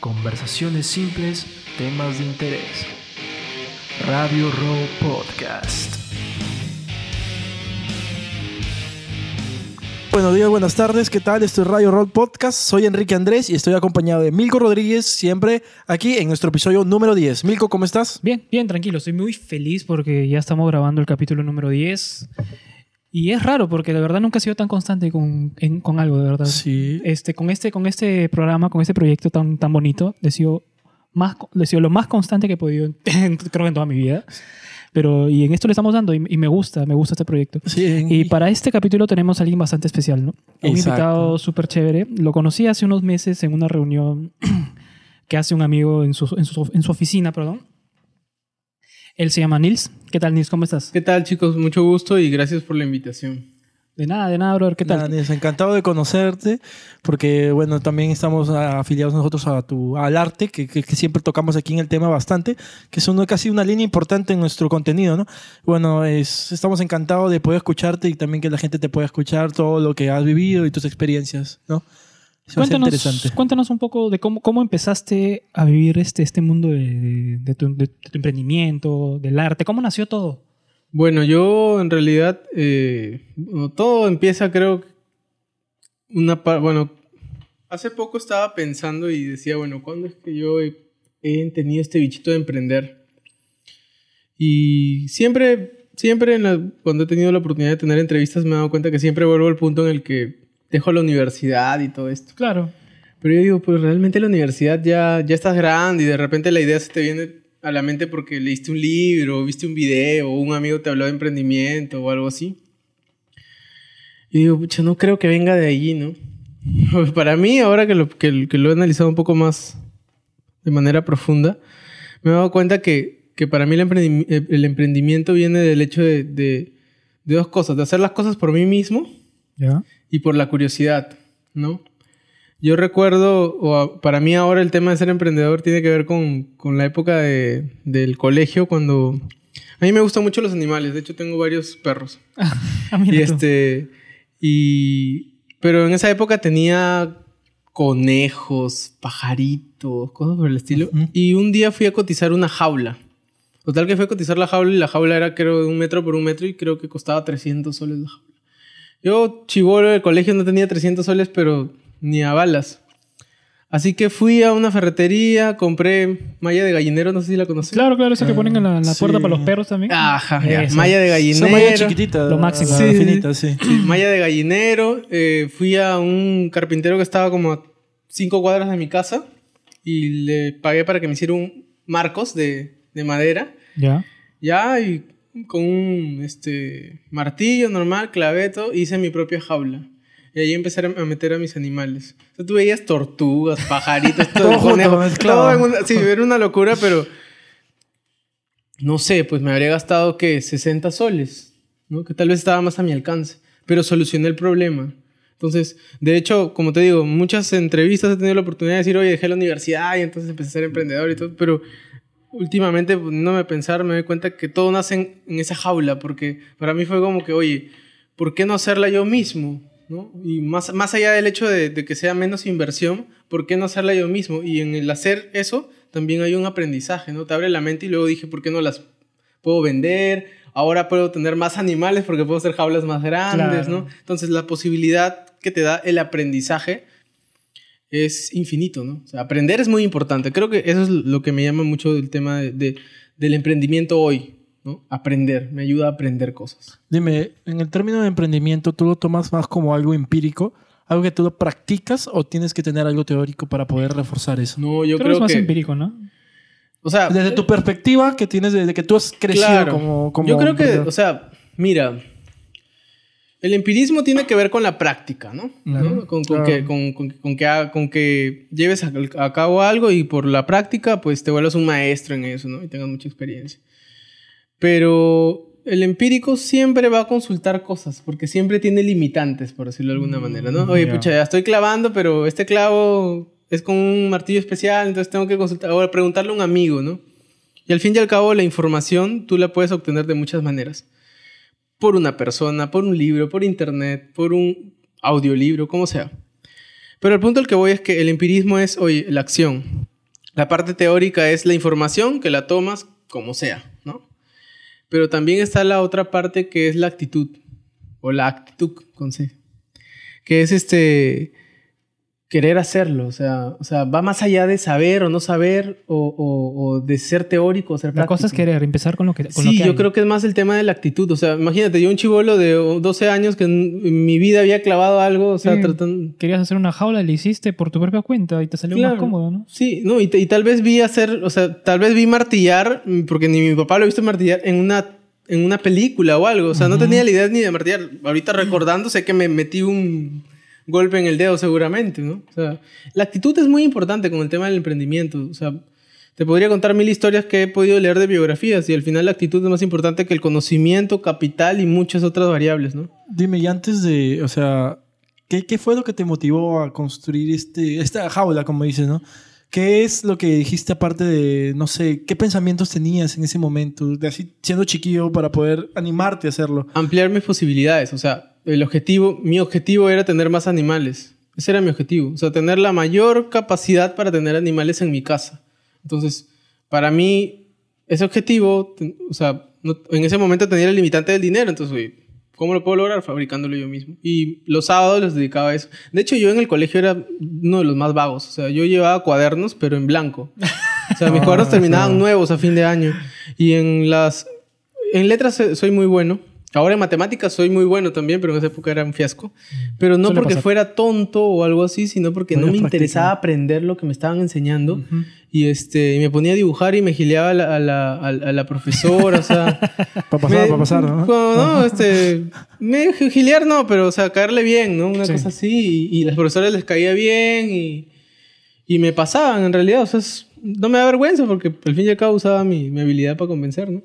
Conversaciones simples, temas de interés. Radio Row Podcast. Buenos días, buenas tardes, ¿qué tal? Esto es Radio Roll Podcast, soy Enrique Andrés y estoy acompañado de Milko Rodríguez, siempre aquí en nuestro episodio número 10. Milko, ¿cómo estás? Bien, bien, tranquilo. Estoy muy feliz porque ya estamos grabando el capítulo número 10. Y es raro porque de verdad nunca he sido tan constante con, en- con algo, de verdad. Sí. Este, con, este, con este programa, con este proyecto tan, tan bonito, he sido, más, he sido lo más constante que he podido, creo que en toda mi vida. Pero, y en esto le estamos dando y, y me gusta, me gusta este proyecto. Sí, Y para este capítulo tenemos a alguien bastante especial, ¿no? Un Exacto. invitado súper chévere. Lo conocí hace unos meses en una reunión que hace un amigo en su, en su, en su oficina, perdón. Él se llama Nils. ¿Qué tal, Nils? ¿Cómo estás? ¿Qué tal, chicos? Mucho gusto y gracias por la invitación. De nada, de nada, brother. ¿Qué tal? Nada, Nils, encantado de conocerte, porque bueno, también estamos afiliados nosotros a tu, al arte, que, que- que siempre tocamos aquí en el tema bastante, que es uno- casi una línea importante en nuestro contenido, ¿no? Bueno, es, estamos encantados de poder escucharte y también que la gente te pueda escuchar todo lo que has vivido y tus experiencias, ¿no? Eso Cuéntanos, interesante. cuéntanos un poco de cómo, cómo empezaste a vivir este, este mundo de, de tu, de tu emprendimiento, del arte. ¿Cómo nació todo? Bueno, yo en realidad, eh, todo empieza creo, una bueno, hace poco estaba pensando y decía, bueno, ¿cuándo es que yo he, he tenido este bichito de emprender? Y siempre, siempre en la- cuando he tenido la oportunidad de tener entrevistas me he dado cuenta que siempre vuelvo al punto en el que dejo la universidad y todo esto. Claro. Pero yo digo, pues realmente la universidad ya, ya estás grande y de repente la idea se te viene a la mente porque leíste un libro, o viste un video, o un amigo te habló de emprendimiento o algo así. Y digo, pucha, no creo que venga de allí, ¿no? Para mí, ahora que lo, que, que lo he analizado un poco más de manera profunda, me he dado cuenta que, que para mí el, emprendi- el- el emprendimiento viene del hecho de, de, de dos cosas, de hacer las cosas por mí mismo ¿Ya? Y por la curiosidad, ¿no? Yo recuerdo, o para mí ahora el tema de ser emprendedor tiene que ver con, con la época de- del colegio, cuando... A mí me gustan mucho los animales, de hecho tengo varios perros. Ah, Y este... Y... Pero en esa época tenía conejos, pajaritos, cosas por el estilo. Ujú. Y un día fui a cotizar una jaula. Total que fui a cotizar la jaula y la jaula era creo de un metro por un metro y creo que costaba 300 soles la jaula. Yo, chivolo del colegio, no tenía 300 soles, pero ni a balas. Así que fui a una ferretería, compré malla de gallinero, no sé si la conoces. Claro, claro, eso que ponen en la, en la puerta sí. para los perros también. Ajá, ya, malla de gallinero. Esa malla chiquitita, Lo máximo. la Sí, sí, finita, sí. Sí, malla de gallinero. eh, fui a un carpintero que estaba como a cinco cuadras de mi casa y le pagué para que me hiciera un marcos de, de madera. Ya. Ya, y con un este, martillo normal, claveto, hice mi propia jaula. Y ahí empecé a meter a mis animales. O sea, tú veías tortugas, pajaritos, todo, Todo junto, todo en una- sí, era una locura, pero no sé, pues me habría gastado que 60 soles, ¿no? Que tal vez estaba más a mi alcance, pero solucioné el problema. Entonces, de hecho, como te digo, muchas entrevistas he tenido la oportunidad de decir, oye, dejé la universidad y entonces empecé a ser emprendedor y todo, pero últimamente, no me pensar, me doy cuenta que todo nace en, en esa jaula, porque para mí fue como que, oye, ¿por qué no hacerla yo mismo? ¿no? Y más, más allá del hecho de, de que sea menos inversión, ¿por qué no hacerla yo mismo? Y en el hacer eso también hay un aprendizaje, ¿no? Te abre la mente y luego dije, ¿por qué no las puedo vender? Ahora puedo tener más animales porque puedo hacer jaulas más grandes, Claro. ¿no? Entonces la posibilidad que te da el aprendizaje es infinito, ¿no? O sea, aprender es muy importante. Creo que eso es lo que me llama mucho del tema de- de- del emprendimiento hoy, ¿no? Aprender, me ayuda a aprender cosas. Dime, en el término de emprendimiento, ¿tú lo tomas más como algo empírico? ¿Algo que tú lo practicas o tienes que tener algo teórico para poder reforzar eso? No, yo creo, creo, que es más que... empírico, ¿no? O sea, Desde tu perspectiva que tienes desde que tú has crecido Claro. como, como Yo creo que, o sea, mira, el empirismo tiene que ver con la práctica, ¿no? Claro. ¿No? Con, con Claro. que, con, con- con que, ha- con que lleves a, a cabo algo y por la práctica, pues te vuelvas un maestro en eso, ¿no? Y tengas mucha experiencia. Pero el empírico siempre va a consultar cosas, porque siempre tiene limitantes, por decirlo de alguna manera, ¿no? Oye, pucha, ya estoy clavando, pero este clavo es con un martillo especial, entonces tengo que consultar, ahora preguntarle a un amigo, ¿no? Y al fin y al cabo, la información tú la puedes obtener de muchas maneras. Por una persona, por un libro, por internet, por un audiolibro, como sea. Pero el punto al que voy es que el empirismo es, oye, la acción. La parte teórica es la información que la tomas como sea, ¿no? Pero también está la otra parte que es la actitud, o la actitud con C, que es este querer hacerlo, o sea, o sea, va más allá de saber o no saber, o, o- o de ser teórico o ser La cosa es práctico. querer, empezar con lo que, con lo Sí, que yo hay. creo que es más el tema de la actitud. O sea, imagínate, yo un chivolo de 12 años que en, mi vida había clavado algo, o sea, tratando... Querías hacer una jaula, le hiciste por tu propia cuenta y te salió Claro. más cómodo, ¿no? Sí, no, y, y tal vez vi hacer, o sea, tal vez vi martillar, mm, porque ni mi papá lo he visto martillar en una, en una película o algo. O sea, no tenía la idea ni de martillar. Ahorita recordando, sé que me metí un golpe en el dedo seguramente, ¿no? O sea, la actitud es muy importante con el tema del emprendimiento. O sea, te podría contar mil historias que he podido leer de biografías y al final la actitud es más importante que el conocimiento, capital y muchas otras variables, ¿no? Dime, y antes de, o sea, ¿qué, qué fue lo que te motivó a construir este, esta jaula, como dices, no? ¿Qué es lo que dijiste aparte de, no sé, qué pensamientos tenías en ese momento, de así siendo chiquillo para poder animarte a hacerlo? ampliar mis posibilidades. O sea, el objetivo, mi objetivo era tener más animales. Ese era mi objetivo. O sea, tener la mayor capacidad para tener animales en mi casa. Entonces, para mí, ese objetivo, o sea, no- en ese momento tenía el limitante del dinero. Entonces, oye, ¿cómo lo puedo lograr? Fabricándolo yo mismo. Y los sábados los dedicaba a eso. De hecho, yo en el colegio era uno de los más vagos. O sea, yo llevaba cuadernos, pero en blanco. O sea, mis cuadernos terminaban nuevos a fin de año. Y en las... En letras eh, soy muy bueno. Ahora en matemáticas soy muy bueno también, pero en esa época era un fiasco. Pero no porque pasar. fuera tonto o algo así, sino porque no me práctica. interesaba aprender lo que me estaban enseñando. Y este, me ponía a dibujar y me gileaba a la, a la, a la- profesora, o sea... Para pasar, me- para pasar, ¿no? Bueno, no, este... Me gilear no, pero o sea, caerle bien, ¿no? Una Sí. cosa así. Y, y las profesoras les caía bien y... Y me pasaban, en realidad. O sea, es- no me da vergüenza porque al fin y al cabo usaba mi, mi habilidad para convencer, ¿no?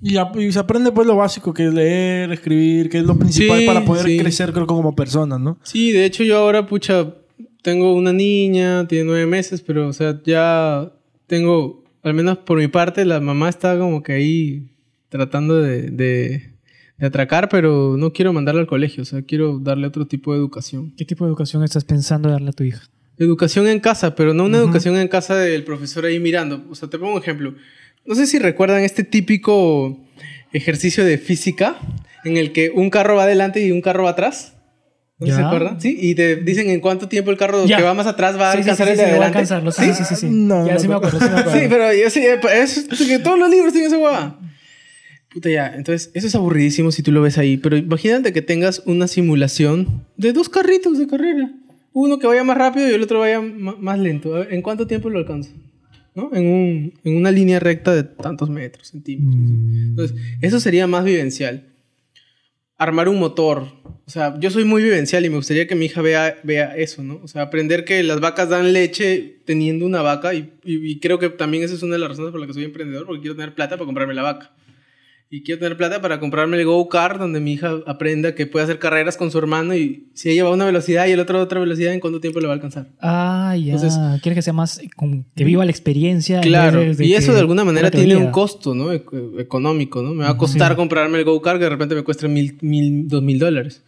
Y, a- y se aprende pues lo básico, que es leer, escribir, que es lo principal Sí, para poder sí. crecer creo como persona, ¿no? Sí, de hecho yo ahora, pucha, tengo una niña, tiene nueve meses, pero, o sea, ya tengo, al menos por mi parte, la mamá está como que ahí tratando de, de, de atracar, pero no quiero mandarla al colegio, o sea, quiero darle otro tipo de educación. ¿Qué tipo de educación estás pensando darle a tu hija? Educación en casa, pero no una educación en casa del profesor ahí mirando. O sea, te pongo un ejemplo. No sé si recuerdan este típico ejercicio de física en el que un carro va adelante y un carro va atrás. ¿No Ya. se acuerdan? Sí, y te dicen en cuánto tiempo el carro Ya. que va más atrás va a Sí, alcanzar sí, el sí, de sí, voy a adelante. Sí, sí, sí, sí. No, ya no, sí me acuerdo, sí me acuerdo. Sí, pero yo sí, es que todos los libros tienen esa hueá. Puta ya, entonces eso es aburridísimo si tú lo ves ahí, pero imagínate que tengas una simulación de dos carritos de carrera. Uno que vaya más rápido y el otro vaya más lento. ¿En cuánto tiempo lo alcanza? ¿No? En, un- en una línea recta de tantos metros, centímetros. Entonces, eso sería más vivencial. Armar un motor. O sea, yo soy muy vivencial y me gustaría que mi hija vea, vea eso, ¿no? O sea, aprender que las vacas dan leche teniendo una vaca y, y- y creo que también esa es una de las razones por las que soy emprendedor, porque quiero tener plata para comprarme la vaca. Y quiero tener plata para comprarme el go-kart donde mi hija aprenda que puede hacer carreras con su hermano y si ella va a una velocidad y el otro a otra velocidad, ¿en cuánto tiempo le va a alcanzar? Ah, ya. Entonces- Quieres que sea más, eh, que viva la experiencia. en Claro, y eso de alguna manera tiene un costo, ¿no? Ec- económico, ¿no? Me va a costar comprarme el go-kart que de repente me cuesta mil, mil, dos mil dólares.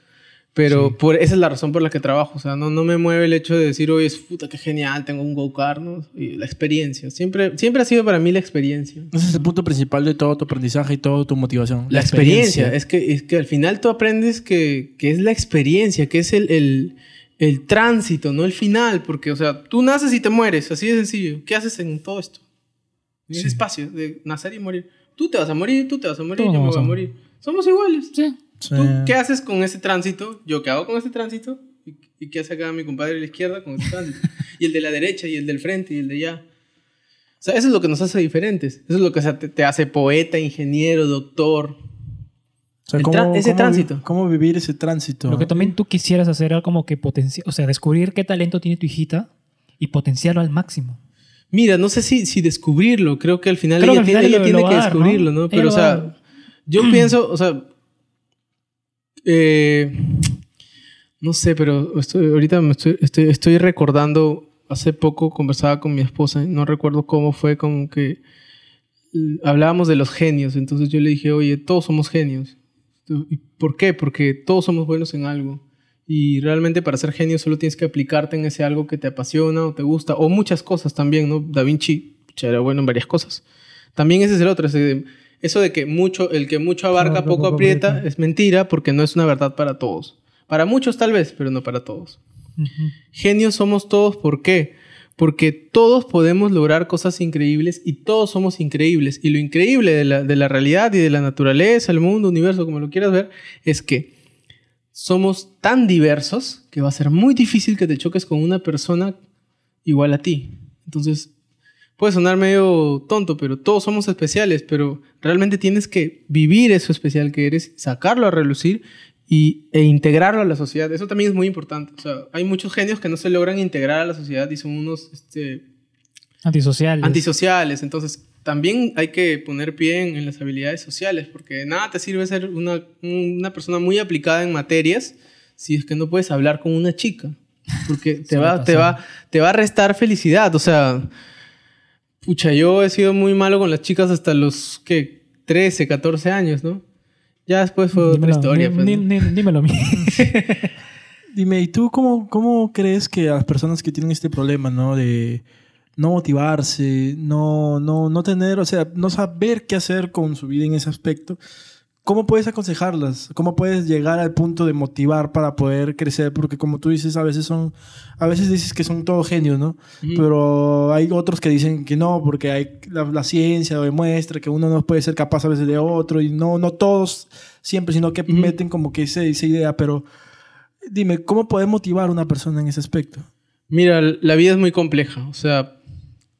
Pero por, esa es la razón por la que trabajo. O sea, no, no me mueve el hecho de decir, oye, es puta, qué genial, tengo un go-kart, ¿no? Y la experiencia. Siempre, siempre ha sido para mí la experiencia. Ese es el punto principal de todo tu aprendizaje y toda tu motivación. La experiencia. Es, que, es que al final tú aprendes que, que es la experiencia, que es el, el, el tránsito, no el final. Porque, o sea, tú naces y te mueres, así de sencillo. ¿Qué haces en todo esto? En ese espacio de nacer y morir. Tú te vas a morir, tú te vas a morir, Todos yo me voy a a morir. Somos iguales. Sí. Sí. ¿Tú qué haces con ese tránsito? ¿Yo qué hago con ese tránsito? ¿Y, y qué hace acá mi compadre de la izquierda con ese tránsito? y el de la derecha, y el del frente, y el de allá. O sea, eso es lo que nos hace diferentes. Eso es lo que te, te hace poeta, ingeniero, doctor. O sea, ¿cómo- ese cómo vi- tránsito. ¿Cómo vivir ese tránsito? Lo que también tú quisieras hacer era como que potenciar, o sea, descubrir qué talento tiene tu hijita y potenciarlo al máximo. Mira, no sé si, si descubrirlo. Creo que al final Creo ella, que al tiene, final ella tiene lo va que ¿no? descubrirlo, ¿no? Ella Pero, o sea, yo pienso, o sea, eh, no sé, pero estoy, ahorita me estoy, recordando, hace poco conversaba con mi esposa, no recuerdo cómo fue, como que eh, hablábamos de los genios, entonces yo le dije, oye, todos somos genios. ¿Y por qué? Porque todos somos buenos en algo. Y realmente para ser genio solo tienes que aplicarte en ese algo que te apasiona o te gusta, o muchas cosas también, ¿no? Da Vinci era bueno en varias cosas. También ese es el otro, eso de que mucho, el que mucho abarca, poco poco aprieta, aprieta. es mentira porque no es una verdad para todos. Para muchos tal vez, pero no para todos. Genios somos todos, ¿por qué? Porque todos podemos lograr cosas increíbles y todos somos increíbles. Y lo increíble de la, de la realidad y de la naturaleza, el mundo, universo, como lo quieras ver, es que somos tan diversos que va a ser muy difícil que te choques con una persona igual a ti. Entonces, puede sonar medio tonto, pero todos somos especiales, pero realmente tienes que vivir eso especial que eres, sacarlo a relucir y, e integrarlo a la sociedad. Eso también es muy importante. O sea, hay muchos genios que no se logran integrar a la sociedad y son unos este, Antisociales. antisociales. Entonces, también hay que poner pie en, en las habilidades sociales, porque nada te sirve ser una, una persona muy aplicada en materias si es que no puedes hablar con una chica. Porque te va, te, va, te va a restar felicidad. O sea, pucha, yo he sido muy malo con las chicas hasta los, ¿qué? 13, 14 años, ¿no? Ya después fue otra historia. di- pues, di- dímelo a mí. Dime, ¿y tú cómo, cómo crees que a las personas que tienen este problema, ¿no? De no motivarse, no, no, no tener, o sea, no saber qué hacer con su vida en ese aspecto, ¿cómo puedes aconsejarlas? ¿Cómo puedes llegar al punto de motivar para poder crecer? Porque como tú dices, a veces son, a veces dices que son todos genios, ¿no? Pero hay otros que dicen que no, porque hay la, la ciencia demuestra que uno no puede ser capaz a veces de otro y no, no todos siempre, sino que meten como que ese- esa idea, pero Dime, ¿cómo poder motivar a una persona en ese aspecto? Mira, la vida es muy compleja. O sea,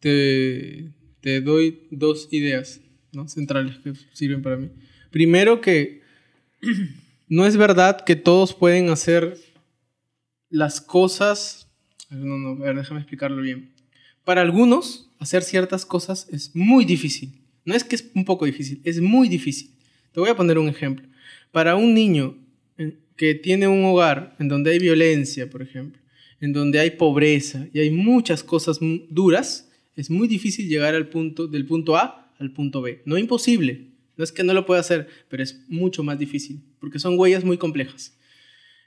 te, te doy dos ideas ¿no? centrales que sirven para mí. Primero que no es verdad que todos pueden hacer las cosas... No, no, a ver, déjame explicarlo bien. Para algunos, hacer ciertas cosas es muy difícil. No es que es un poco difícil, es muy difícil. Te voy a poner un ejemplo. Para un niño eh, que tiene un hogar en donde hay violencia, por ejemplo, en donde hay pobreza y hay muchas cosas duras, es muy difícil llegar al punto, del punto A al punto B. No imposible, no es que no lo pueda hacer, pero es mucho más difícil, porque son huellas muy complejas.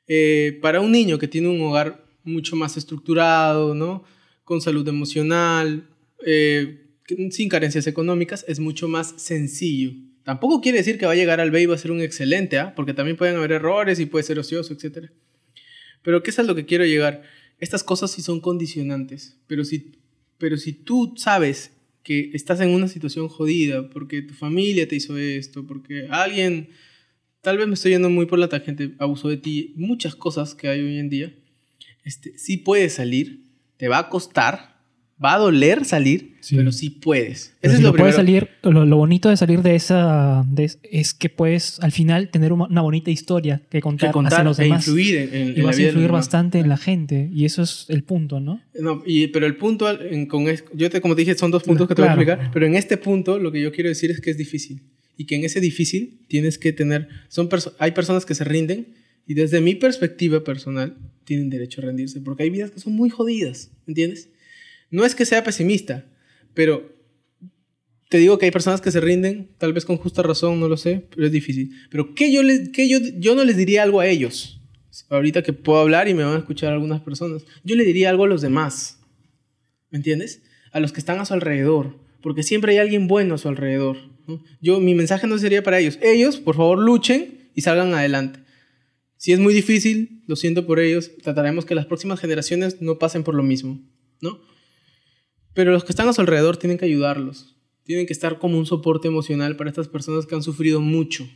Eh, para un niño que tiene un hogar mucho más estructurado, ¿no? con salud emocional, eh, sin carencias económicas, es mucho más sencillo. Tampoco quiere decir que va a llegar al B y va a ser un excelente, ¿ah? porque también pueden haber errores y puede ser ocioso, etc. Pero ¿qué es a lo que quiero llegar? Estas cosas sí son condicionantes, pero si, pero si tú sabes que estás en una situación jodida, porque tu familia te hizo esto, porque alguien, tal vez me estoy yendo muy por la tangente, abusó de ti, muchas cosas que hay hoy en día, este, sí puedes salir, te va a costar, va a doler salir, Sí. pero sí puedes. Pero Ese si es lo lo puedes salir, lo, lo bonito de salir de esa de es- que puedes al final tener una, una bonita historia que contar, que contar hacia los e demás. influir en, en- en y la vas a de los influir bastante en la gente. Y eso es el punto, ¿no? No, y, pero el punto, en- con es- yo te, como te dije, son dos puntos que te Claro. voy a explicar, pero en este punto lo que yo quiero decir es que es difícil y que en ese difícil tienes que tener, son perso- hay personas que se rinden y desde mi perspectiva personal tienen derecho a rendirse porque hay vidas que son muy jodidas, ¿entiendes? No es que sea pesimista, pero te digo que hay personas que se rinden, tal vez con justa razón, no lo sé, pero es difícil. Pero ¿qué yo, les, yo, yo no les diría algo a ellos? Ahorita que puedo hablar y me van a escuchar algunas personas, yo le diría algo a los demás. ¿Me entiendes? A los que están a su alrededor. Porque siempre hay alguien bueno a su alrededor. ¿no? Yo, mi mensaje no sería para ellos. Ellos, por favor, luchen y salgan adelante. Si es muy difícil, lo siento por ellos. Trataremos que las próximas generaciones no pasen por lo mismo. ¿no? Pero los que están a su alrededor tienen que ayudarlos. Tienen que estar como un soporte emocional para estas personas que han sufrido mucho.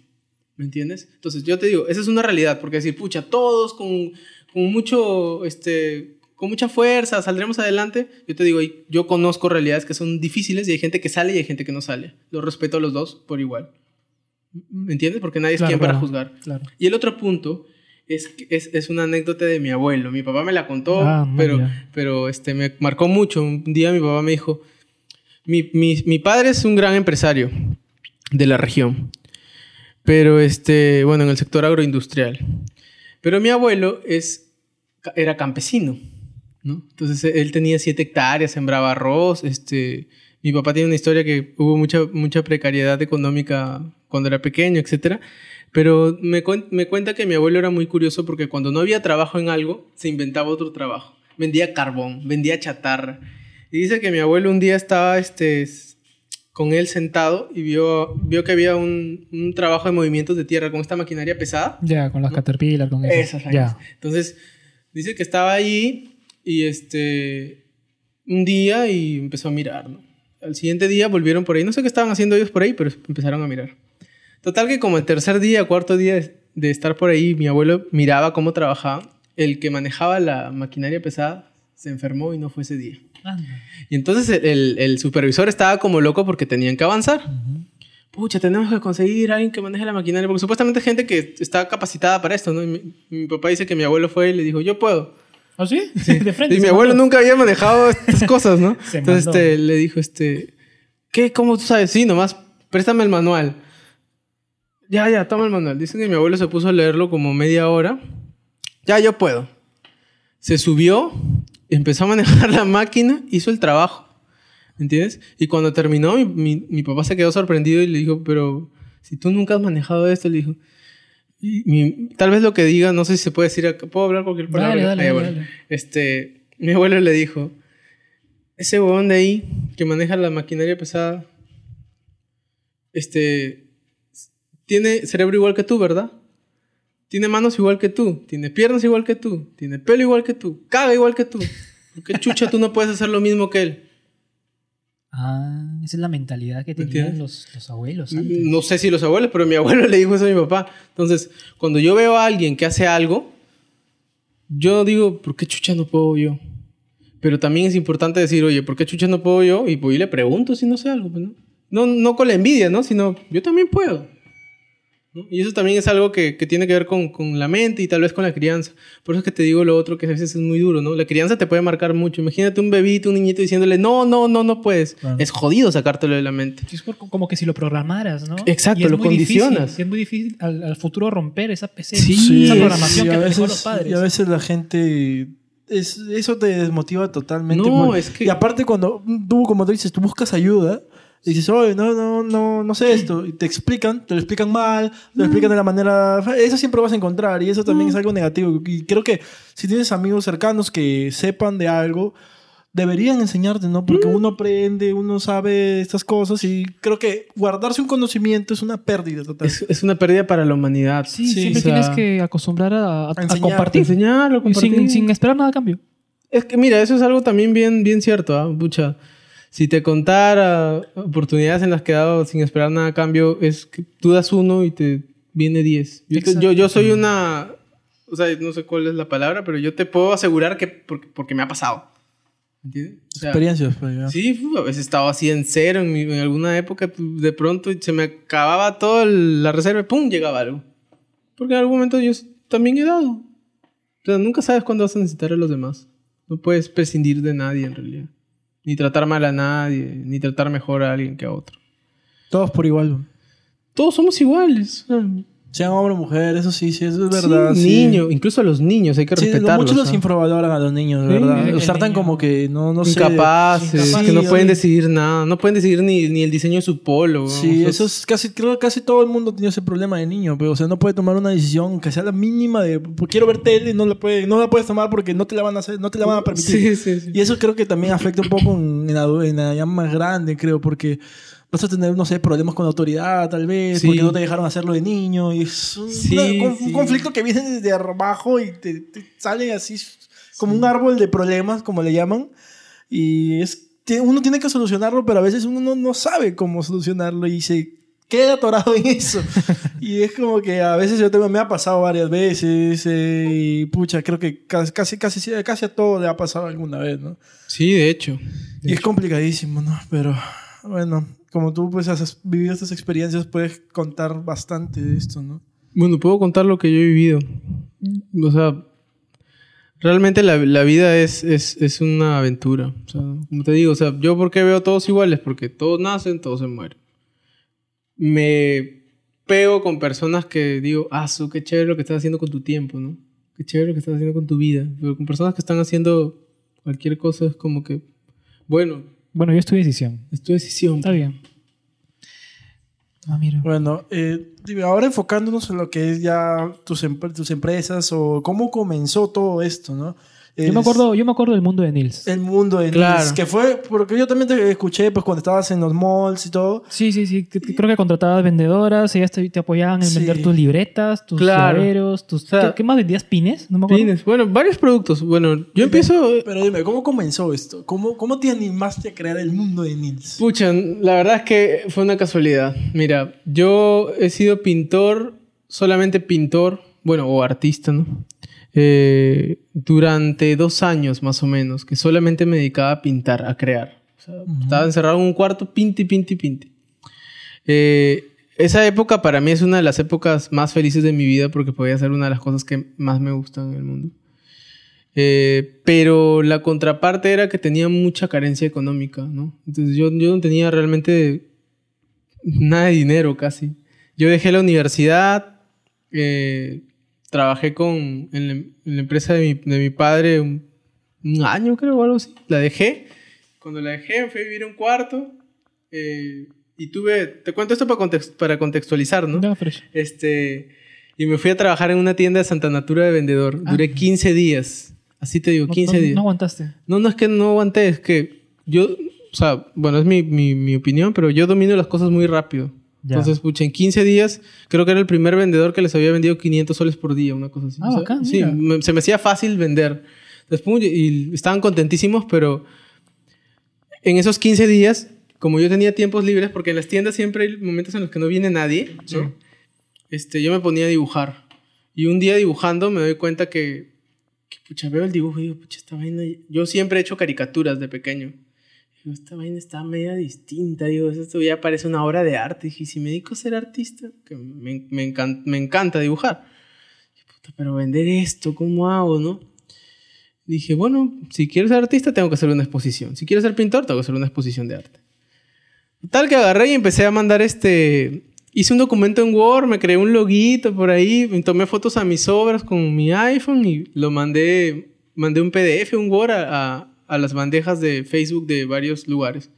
¿Me entiendes? Entonces, yo te digo, esa es una realidad, porque decir, pucha, todos con, con mucho, este, con mucha fuerza saldremos adelante. Yo te digo, yo conozco realidades que son difíciles y hay gente que sale y hay gente que no sale. Los respeto a los dos por igual. ¿Me entiendes? Porque nadie es Claro, quien para juzgar. Claro. Y el otro punto es, es, es una anécdota de mi abuelo. Mi papá me la contó, Ah, pero, pero este, me marcó mucho. Un día mi papá me dijo, mi, mi, mi padre es un gran empresario de la región, pero este, bueno, en el sector agroindustrial. Pero mi abuelo es, era campesino, ¿no? Entonces él tenía siete hectáreas, sembraba arroz, este... Mi papá tiene una historia que hubo mucha, mucha precariedad económica cuando era pequeño, etcétera. Pero me, cuen- me cuenta que mi abuelo era muy curioso porque cuando no había trabajo en algo, se inventaba otro trabajo. Vendía carbón, vendía chatarra. Y dice que mi abuelo un día estaba este, con él sentado y vio, vio que había un, un trabajo de movimientos de tierra con esta maquinaria pesada. Ya, con las Caterpillar, con eso. Esas. Ya. Entonces, dice que estaba ahí y este un día y empezó a mirar, ¿no? Al siguiente día volvieron por ahí, no sé qué estaban haciendo ellos por ahí, pero empezaron a mirar. Total que como el tercer día, cuarto día de- estar por ahí, mi abuelo miraba cómo trabajaba. El que manejaba la maquinaria pesada se enfermó y no fue ese día. Anda. Y entonces el, el- supervisor estaba como loco porque tenían que avanzar. Pucha, tenemos que conseguir a alguien que maneje la maquinaria, porque supuestamente gente que está capacitada para esto, ¿no? Y mi, mi papá dice que mi abuelo fue y le dijo, yo puedo. ¿Ah, sí? De frente. Y mi abuelo mandó. nunca había manejado estas cosas, ¿no? Entonces este, le dijo, este, ¿qué? ¿Cómo tú sabes? Sí, nomás préstame el manual. Ya, ya, toma el manual. Dicen que mi abuelo se puso a leerlo como media hora. Ya, yo puedo. Se subió, empezó a manejar la máquina, hizo el trabajo. ¿Entiendes? Y cuando terminó, mi, mi- mi papá se quedó sorprendido y le dijo, pero si tú nunca has manejado esto, le dijo. Y mi- tal vez lo que diga, no sé si se puede decir acá. ¿Puedo hablar cualquier palabra? Dale, dale, Ah, bueno. dale. Este, mi abuelo le dijo, ese huevón de ahí que maneja la maquinaria pesada, este, tiene cerebro igual que tú, ¿verdad? Tiene manos igual que tú, tiene piernas igual que tú, tiene pelo igual que tú, caga igual que tú. ¿Por qué chucha tú no puedes hacer lo mismo que él? Ah, esa es la mentalidad que tenían los, los abuelos antes. No sé si los abuelos, pero mi abuelo le dijo eso a mi papá. Entonces, cuando yo veo a alguien que hace algo, yo digo, ¿por qué chucha no puedo yo? Pero también es importante decir, oye, ¿por qué chucha no puedo yo? Y pues y le pregunto si no sé algo. pues, ¿no? No, no con la envidia, ¿no? Sino, yo también puedo. ¿No? Y eso también es algo que, que tiene que ver con, con la mente y tal vez con la crianza. Por eso es que te digo lo otro que a veces es muy duro, ¿no? La crianza te puede marcar mucho. Imagínate un bebito, un niñito diciéndole, no, no, no, no puedes. Claro. Es jodido sacártelo de la mente. Es por- como que si lo programaras, ¿no? Exacto, Y es lo muy difícil, condicionas. y es muy difícil al, al futuro romper esa, ese- Sí, esa es- programación y que veces, los padres. y a veces la gente... Es, eso te desmotiva totalmente. No, es que- Y aparte cuando tú, como tú dices, tú buscas ayuda... Y dices, oye, no, no, no, no sé esto. Y te explican, te lo explican mal, te lo explican de la manera... Eso siempre vas a encontrar y eso también es algo negativo. Y creo que si tienes amigos cercanos que sepan de algo, deberían enseñarte, ¿no? Porque uno aprende, uno sabe estas cosas y creo que guardarse un conocimiento es una pérdida total. Es, es una pérdida para la humanidad. Sí, Sí, siempre o sea, tienes que acostumbrar a, a- a enseñar, compartir. Enseñarlo, compartir. sin, sin esperar nada a cambio. Es que mira, eso es algo también bien, bien cierto, ¿ah? Pucha, si te contara oportunidades en las que he dado sin esperar nada a cambio, es que tú das uno y te viene diez. Yo, te- yo, yo soy una... O sea, no sé cuál es la palabra, pero yo te puedo asegurar que porque, porque me ha pasado. ¿Entiendes? O sea, Experiencias, pues. Sí, a veces estaba así en cero en, mi- en alguna época, de pronto se me acababa toda la reserva y ¡pum! llegaba algo. Porque en algún momento yo también he dado. O sea, nunca sabes cuándo vas a necesitar a los demás. No puedes prescindir de nadie en realidad. Ni tratar mal a nadie, ni tratar mejor a alguien que a otro. Todos por igual. Todos somos iguales. Sean hombre o mujer, eso sí, sí, eso es verdad. sí, sí. niño, incluso a los niños hay que Sí, respetarlos. muchos los infravaloran a los niños, ¿verdad? Los tratan como que no, no sé. Incapaces, que no pueden decidir nada, no pueden decidir ni, ni el diseño de su polo. Sí, eso es casi, creo que casi todo el mundo tiene ese problema de niño, pero o sea, no puede tomar una decisión que sea la mínima de "Pues, quiero ver tele, no la puede, no la puedes tomar porque no te la van a hacer, no te la van a permitir. Sí, sí, sí. Y eso creo que también afecta un poco en, en la, en la más grande, creo, porque vas a tener, no sé, problemas con la autoridad, tal vez, Sí. porque no te dejaron hacerlo de niño. Y es un, Sí, una- un- sí. conflicto que viene desde abajo y te, te sale así como un árbol de problemas, como le llaman. Y es, uno tiene que solucionarlo, pero a veces uno no, sabe cómo solucionarlo y se queda atorado en eso. y es como que a veces yo tengo, me ha pasado varias veces eh, y pucha, creo que casi, casi, casi, casi a todo le ha pasado alguna vez, ¿no? Sí, de hecho. Y es complicadísimo, ¿no? Pero bueno, como tú pues has vivido estas experiencias, puedes contar bastante de esto, ¿no? Bueno, puedo contar lo que yo he vivido. O sea, realmente la, la vida es, es, es una aventura. O sea, como te digo, o sea, yo porque veo a todos iguales, porque todos nacen, todos se mueren. Me pego con personas que digo, ah, su, qué chévere lo que estás haciendo con tu tiempo, ¿no? Qué chévere lo que estás haciendo con tu vida. Pero con personas que están haciendo cualquier cosa es como que, bueno, Bueno, yo es tu decisión. es tu decisión. Está bien. Ah, mira. Bueno, eh, ahora enfocándonos en lo que es ya tus, em- tus empresas o cómo comenzó todo esto, ¿no? Yo me acuerdo, yo me acuerdo del mundo de Nils. El mundo de Claro. Nils, que fue, porque yo también te escuché pues cuando estabas en los malls y todo. Sí, sí, sí. que- que Creo que contratabas vendedoras, ellas te, te apoyaban en Sí. vender tus libretas, tus Claro. llaveros, tus... O sea, ¿qué, qué más vendías? ¿Pines? No me acuerdo. Pines. Bueno, varios productos. Bueno, yo empiezo... Pero dime, ¿cómo comenzó esto? ¿Cómo, cómo te animaste a crear el mundo de Nils? Pucha, la verdad es que fue una casualidad. Mira, yo he sido pintor, solamente pintor, bueno, o artista, ¿no? Eh, durante dos años más o menos, que solamente me dedicaba a pintar, a crear. O sea, Estaba encerrado en un cuarto, pinte, pinte, pinte. Eh, esa época para mí es una de las épocas más felices de mi vida porque podía ser una de las cosas que más me gustan en el mundo. Eh, pero la contraparte era que tenía mucha carencia económica, ¿no? Entonces yo, yo no tenía realmente nada de dinero casi. Yo dejé la universidad, eh, trabajé con, en, la, en la empresa de mi, de mi padre un, un año creo o algo así. La dejé. Cuando la dejé me fui a vivir a un cuarto eh, y tuve, te cuento esto para, context- para contextualizar, ¿no? No. Este, y me fui a trabajar en una tienda de Santa Natura de vendedor. Ah. Duré 15 días. Así te digo, No- 15 no, días. No aguantaste. No, no es que no aguanté, es que yo, o sea, bueno, es mi, mi, mi opinión, pero yo domino las cosas muy rápido. Entonces, pucha, en 15 días, creo que era el primer vendedor que les había vendido 500 soles por día, una cosa así. Ah, bacán, sí, me- se me hacía fácil vender. Después, y estaban contentísimos, pero en esos 15 días, como yo tenía tiempos libres, porque en las tiendas siempre hay momentos en los que no viene nadie, ¿no? este, yo me ponía a dibujar. Y un día dibujando me doy cuenta que, que, pucha, veo el dibujo y digo, pucha, esta vaina... Yo siempre he hecho caricaturas de pequeño. Esta vaina está media distinta. Digo, esto ya parece una obra de arte. Dije, ¿y si me dedico a ser artista, que me, me, encan- me encanta dibujar. Y, puta, pero vender esto, ¿cómo hago, no? Dije, bueno, si quiero ser artista, tengo que hacer una exposición. Si quiero ser pintor, tengo que hacer una exposición de arte. Tal que agarré y empecé a mandar este... Hice un documento en Word, me creé un loguito por ahí, tomé fotos a mis obras con mi iPhone y lo mandé, mandé un PDF, un Word a- a las bandejas de Facebook de varios lugares.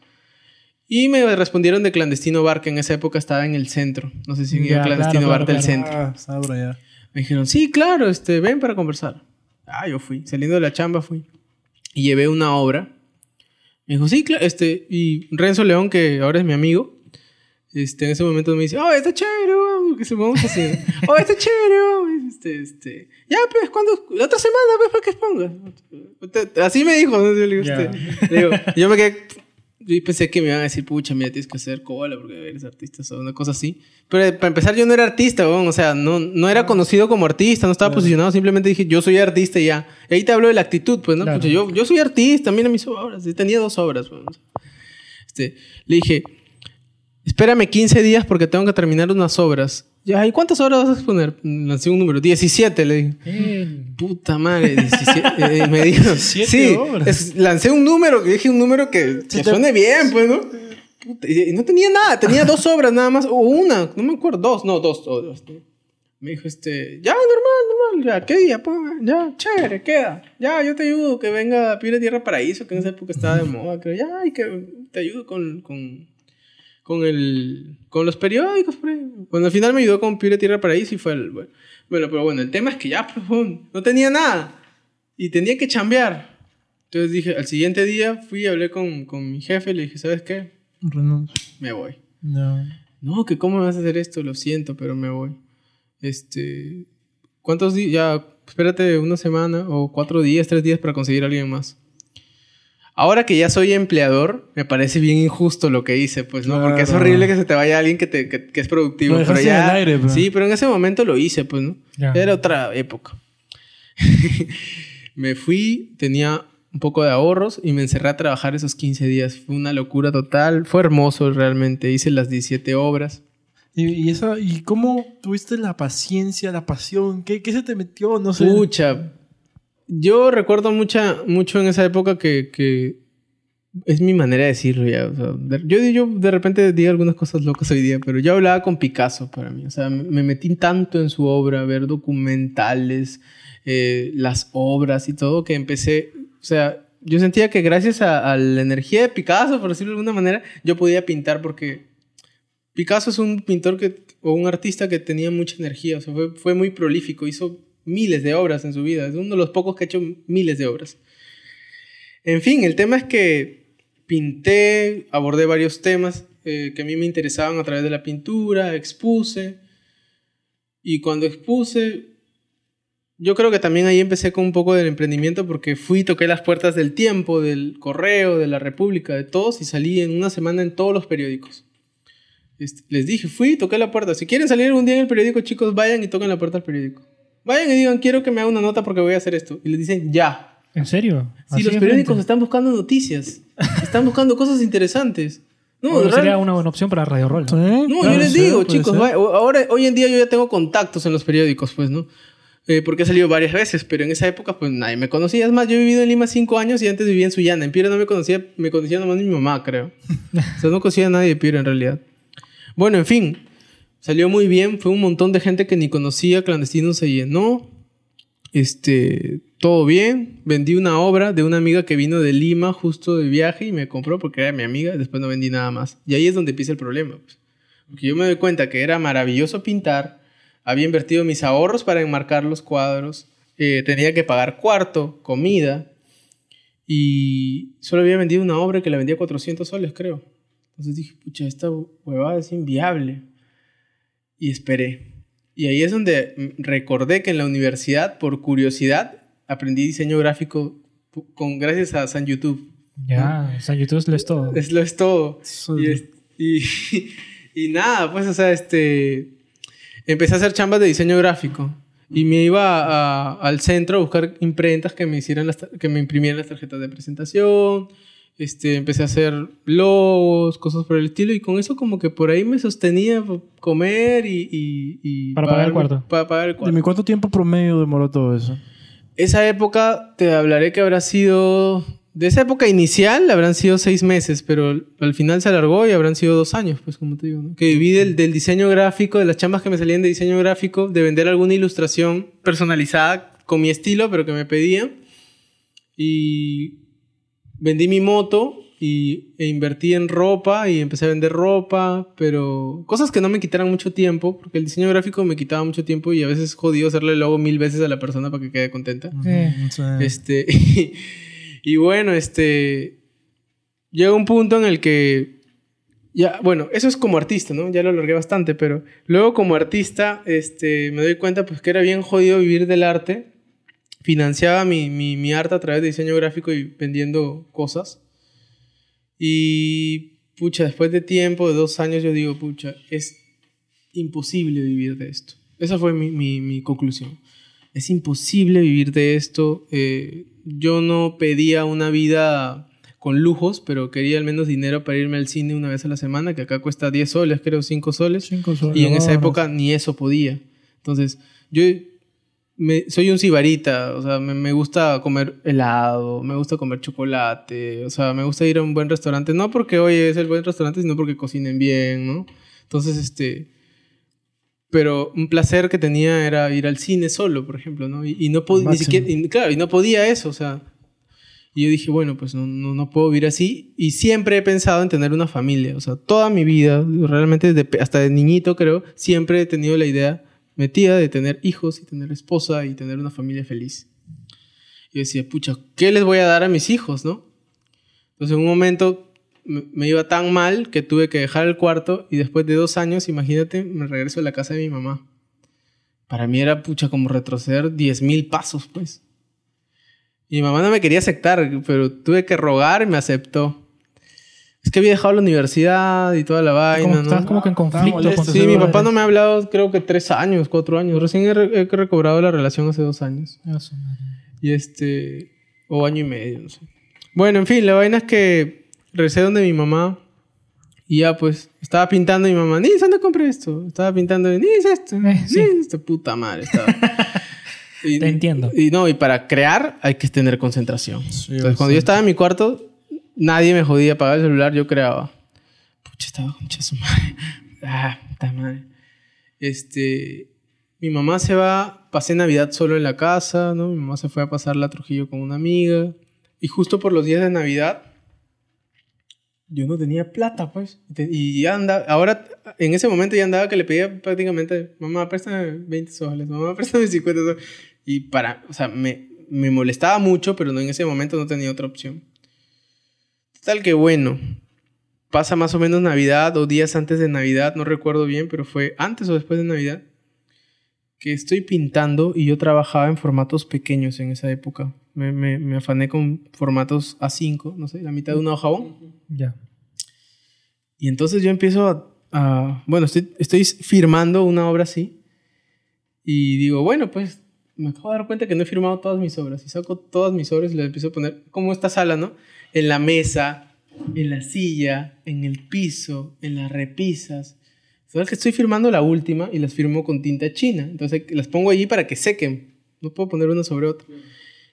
Y me respondieron de Clandestino Bar, que en esa época estaba en el centro. No sé si el Clandestino claro, Bar claro, del claro. centro. Ah. Me dijeron, sí, claro, este, ven para conversar. Ah, yo fui. Saliendo de la chamba fui. Y llevé una obra. Me dijo, sí, claro. Este, y Renzo León, que ahora es mi amigo, este, en ese momento me dice, oh, está chévere, weón", que se vamos así. oh, está chévere, weón". Este, este, ya, pues, cuando, la otra semana, pues, para que te- Así me dijo. ¿no? Yo le digo, Ya. este, le digo, yo me quedé, yo pensé que me iban a decir, pucha, mira, tienes que hacer cola porque eres artista o una cosa así. Pero eh, para empezar, yo no era artista, weón. o sea, no, no era conocido como artista, no estaba posicionado, simplemente dije, yo soy artista y ya. Y ahí te hablo de la actitud, pues, ¿no? Claro. Pucha, yo, yo soy artista, mira mis obras. Yo tenía dos obras, weón. Este, le dije, espérame 15 días porque tengo que terminar unas obras. Ya, ¿y cuántas obras vas a exponer? Lancé un número, 17, le dije. Eh, Puta madre, 17. eh, me dijo, 17 sí, obras. es- lancé un número, dije un número que, suene bien, pues, ¿no? Puta, y, no tenía nada, tenía dos obras nada más, o una, no me acuerdo, dos, no, dos obras. Me dijo, este, ya, normal, normal, ya, ¿qué día? Pues, ya, chévere, queda. Ya, yo te ayudo, que venga Pibre Tierra Paraíso, que en esa época estaba de moda, creo. Ya, y que te ayudo con, con, con, el, con los periódicos, por ahí. Bueno, al final me ayudó con Pibre Tierra Paraíso y fue el, bueno. Bueno, pero bueno, el tema es que ya, pues, no tenía nada. Y tenía que chambear. Entonces dije, al siguiente día fui y hablé con, con mi jefe, le dije, ¿sabes qué? Renuncio. Me voy. No. No, que cómo me vas a hacer esto, lo siento, pero me voy. Este, ¿cuántos días? Ya, espérate una semana o cuatro días, tres días para conseguir a alguien más. Ahora que ya soy empleador, me parece bien injusto lo que hice, pues, ¿no? Porque es Claro. horrible que se te vaya alguien que, te, que, que es productivo. Lo pero ya, aire, pues. Sí, pero en ese momento lo hice, pues, ¿no? Ya. Era otra época. me fui, tenía un poco de ahorros y me encerré a trabajar esos 15 días. Fue una locura total. Fue hermoso realmente. Hice las 17 obras. ¿Y, y, esa, ¿Y cómo tuviste la paciencia, la pasión? ¿Qué, qué se te metió? No sé. Pucha. Yo recuerdo mucha, mucho en esa época que, es mi manera de decirlo ya. yo, de repente digo algunas cosas locas hoy día, pero yo hablaba con Picasso para mí. O sea, me, me metí tanto en su obra, ver documentales, eh, las obras y todo, que empecé. O sea, yo sentía que gracias a, a la energía de Picasso, por decirlo de alguna manera, yo podía pintar porque Picasso es un pintor que, o un artista que tenía mucha energía, o sea, fue, fue muy prolífico, hizo miles de obras en su vida, es uno de los pocos que ha hecho miles de obras. En fin, el tema es que pinté, abordé varios temas eh, que a mí me interesaban a través de la pintura, expuse, y cuando expuse, yo creo que también ahí empecé con un poco del emprendimiento porque fui, toqué las puertas del tiempo, del correo, de la República, de todos y salí en una semana en todos los periódicos. Este, les dije, fui, toqué la puerta. Si quieren salir un día en el periódico, chicos, vayan y toquen la puerta al periódico. Vayan y digan, quiero que me haga una nota porque voy a hacer esto. Y les dicen, ya. ¿En serio? Si los periódicos frente. están buscando noticias, están buscando cosas interesantes. No, Bueno, sería una buena opción para Radio Roll. No, claro, yo les digo, chicos, ahora, hoy en día yo ya tengo contactos en los periódicos, pues, ¿no? Eh, porque he salido varias veces, pero en esa época, pues, nadie me conocía. Es más, yo he vivido en Lima cinco años y antes vivía en Sullana. En Piura no me conocía, me conocía nomás mi mamá, creo. o sea, no conocía a nadie de Piura, en realidad. Bueno, en fin, salió muy bien. Fue un montón de gente que ni conocía. Clandestino se llenó. Este, todo bien. Vendí una obra de una amiga que vino de Lima justo de viaje y me compró porque era mi amiga. Después no vendí nada más. Y ahí es donde empieza el problema. pues. Porque yo me doy cuenta que era maravilloso pintar. Había invertido mis ahorros para enmarcar los cuadros. eh, tenía que pagar cuarto, comida. Y solo había vendido una obra que la vendía 400 soles, creo. Entonces dije, pucha, esta huevada es inviable. Y esperé. Y ahí es donde mm, recordé que en la universidad, por curiosidad, aprendí diseño gráfico con, gracias a San YouTube. Ya, o sea, YouTube lo es todo. Es lo es todo. Y, es- y, y nada, pues, o sea, este. Empecé a hacer chambas de diseño gráfico. Y me iba a- al centro a buscar imprentas que me hicieran las que me imprimieran las tarjetas de presentación. Este, empecé a hacer logos, cosas por el estilo. Y con eso, como que por ahí me sostenía comer y. y- y Para pagar el cuarto. Para pagar el cuarto. Dime, ¿cuánto tiempo promedio demoró todo eso? Esa época, te hablaré que habrá sido... De esa época inicial habrán sido seis meses, pero al final se alargó y habrán sido dos años, pues como te digo. ¿no? Que viví del, del diseño gráfico, de las chambas que me salían de diseño gráfico, de vender alguna ilustración personalizada con mi estilo, pero que me pedían. Y vendí mi moto y, e invertí en ropa y empecé a vender ropa, pero cosas que no me quitaran mucho tiempo, porque el diseño gráfico me quitaba mucho tiempo y a veces es jodido hacerle el logo mil veces a la persona para que quede contenta. Sí. Este, y, bueno, este, llega un punto en el que, ya, bueno, eso es como artista, ¿no? Ya lo alargué bastante, pero luego como artista, este, me doy cuenta pues que era bien jodido vivir del arte. Financiaba mi, mi, mi arte a través de diseño gráfico y vendiendo cosas. Y, pucha, después de tiempo, de dos años, yo digo, pucha, es imposible vivir de esto. Esa fue mi, mi, conclusión. Es imposible vivir de esto. Eh, yo no pedía una vida con lujos, pero quería al menos dinero para irme al cine una vez a la semana, que acá cuesta 10 soles, creo, 5 soles. Cinco soles. Y en esa época ni eso podía. Entonces, yo me- soy un sibarita, o sea, me, me gusta comer helado, me gusta comer chocolate, o sea, me gusta ir a un buen restaurante, no porque hoy es el buen restaurante, sino porque cocinen bien, ¿no? Entonces, este... Pero un placer que tenía era ir al cine solo, por ejemplo, ¿no? Y, y no podía, ni siquiera, y, claro, y no podía eso, o sea... Y yo dije, bueno, pues no, no, no puedo vivir así. Y siempre he pensado en tener una familia. O sea, toda mi vida, realmente desde hasta de niñito creo, siempre he tenido la idea metida de tener hijos y tener esposa y tener una familia feliz. Y decía, pucha, ¿qué les voy a dar a mis hijos, no? Entonces en un momento me, iba tan mal que tuve que dejar el cuarto y después de dos años, imagínate, me regreso a la casa de mi mamá. Para mí era, pucha, como retroceder 10.000 pasos, pues. Y mi mamá no me quería aceptar, pero tuve que rogar y me aceptó. Es que había dejado la universidad y toda la vaina, como, ¿no? estás como que en conflicto molesto, con Sí, mi padres. papá no me ha hablado creo que tres años, cuatro años. Recién he, re- he recobrado la relación hace dos años. Ah. Y este... O año y medio, no sé. Bueno, en fin, la vaina es que regresé donde mi mamá y ya pues estaba pintando y mi mamá, ni ¿dónde compré esto? Estaba pintando, ni es esto, Eh, ni sí. es esto, puta madre. Estaba. Y- Te entiendo. Y no, y para crear hay que tener concentración. Sí, Entonces, cuando yo estaba en mi cuarto, nadie me jodía apagar el celular, yo creaba. Pucha, estaba con su madre. Ah, puta madre. Este, mi mamá se va, pasé Navidad solo en la casa, ¿no? Mi mamá se fue a pasarla a Trujillo con una amiga. Y justo por los días de Navidad, yo no tenía plata, pues. Y ya andaba, ahora, en ese momento ya andaba que le pedía prácticamente, mamá, préstame 20 soles, mamá, préstame 50 soles. Y para, o sea, me, me molestaba mucho, pero no en ese momento no tenía otra opción. Tal que bueno, pasa más o menos Navidad o días antes de Navidad, no recuerdo bien, pero fue antes o después de Navidad, que estoy pintando y yo trabajaba en formatos pequeños en esa época. Me, me, me afané con formatos A5, no sé, la mitad de una hoja jabón. Ya. Y entonces yo empiezo a... a- bueno, estoy, estoy firmando una obra así. Y digo, bueno, pues me acabo de dar cuenta que no he firmado todas mis obras. Y saco todas mis obras y las empiezo a poner como esta sala, ¿no? En la mesa, en la silla, en el piso, en las repisas. Sabes que estoy firmando la última y las firmo con tinta china. Entonces las pongo allí para que sequen. No puedo poner una sobre otra.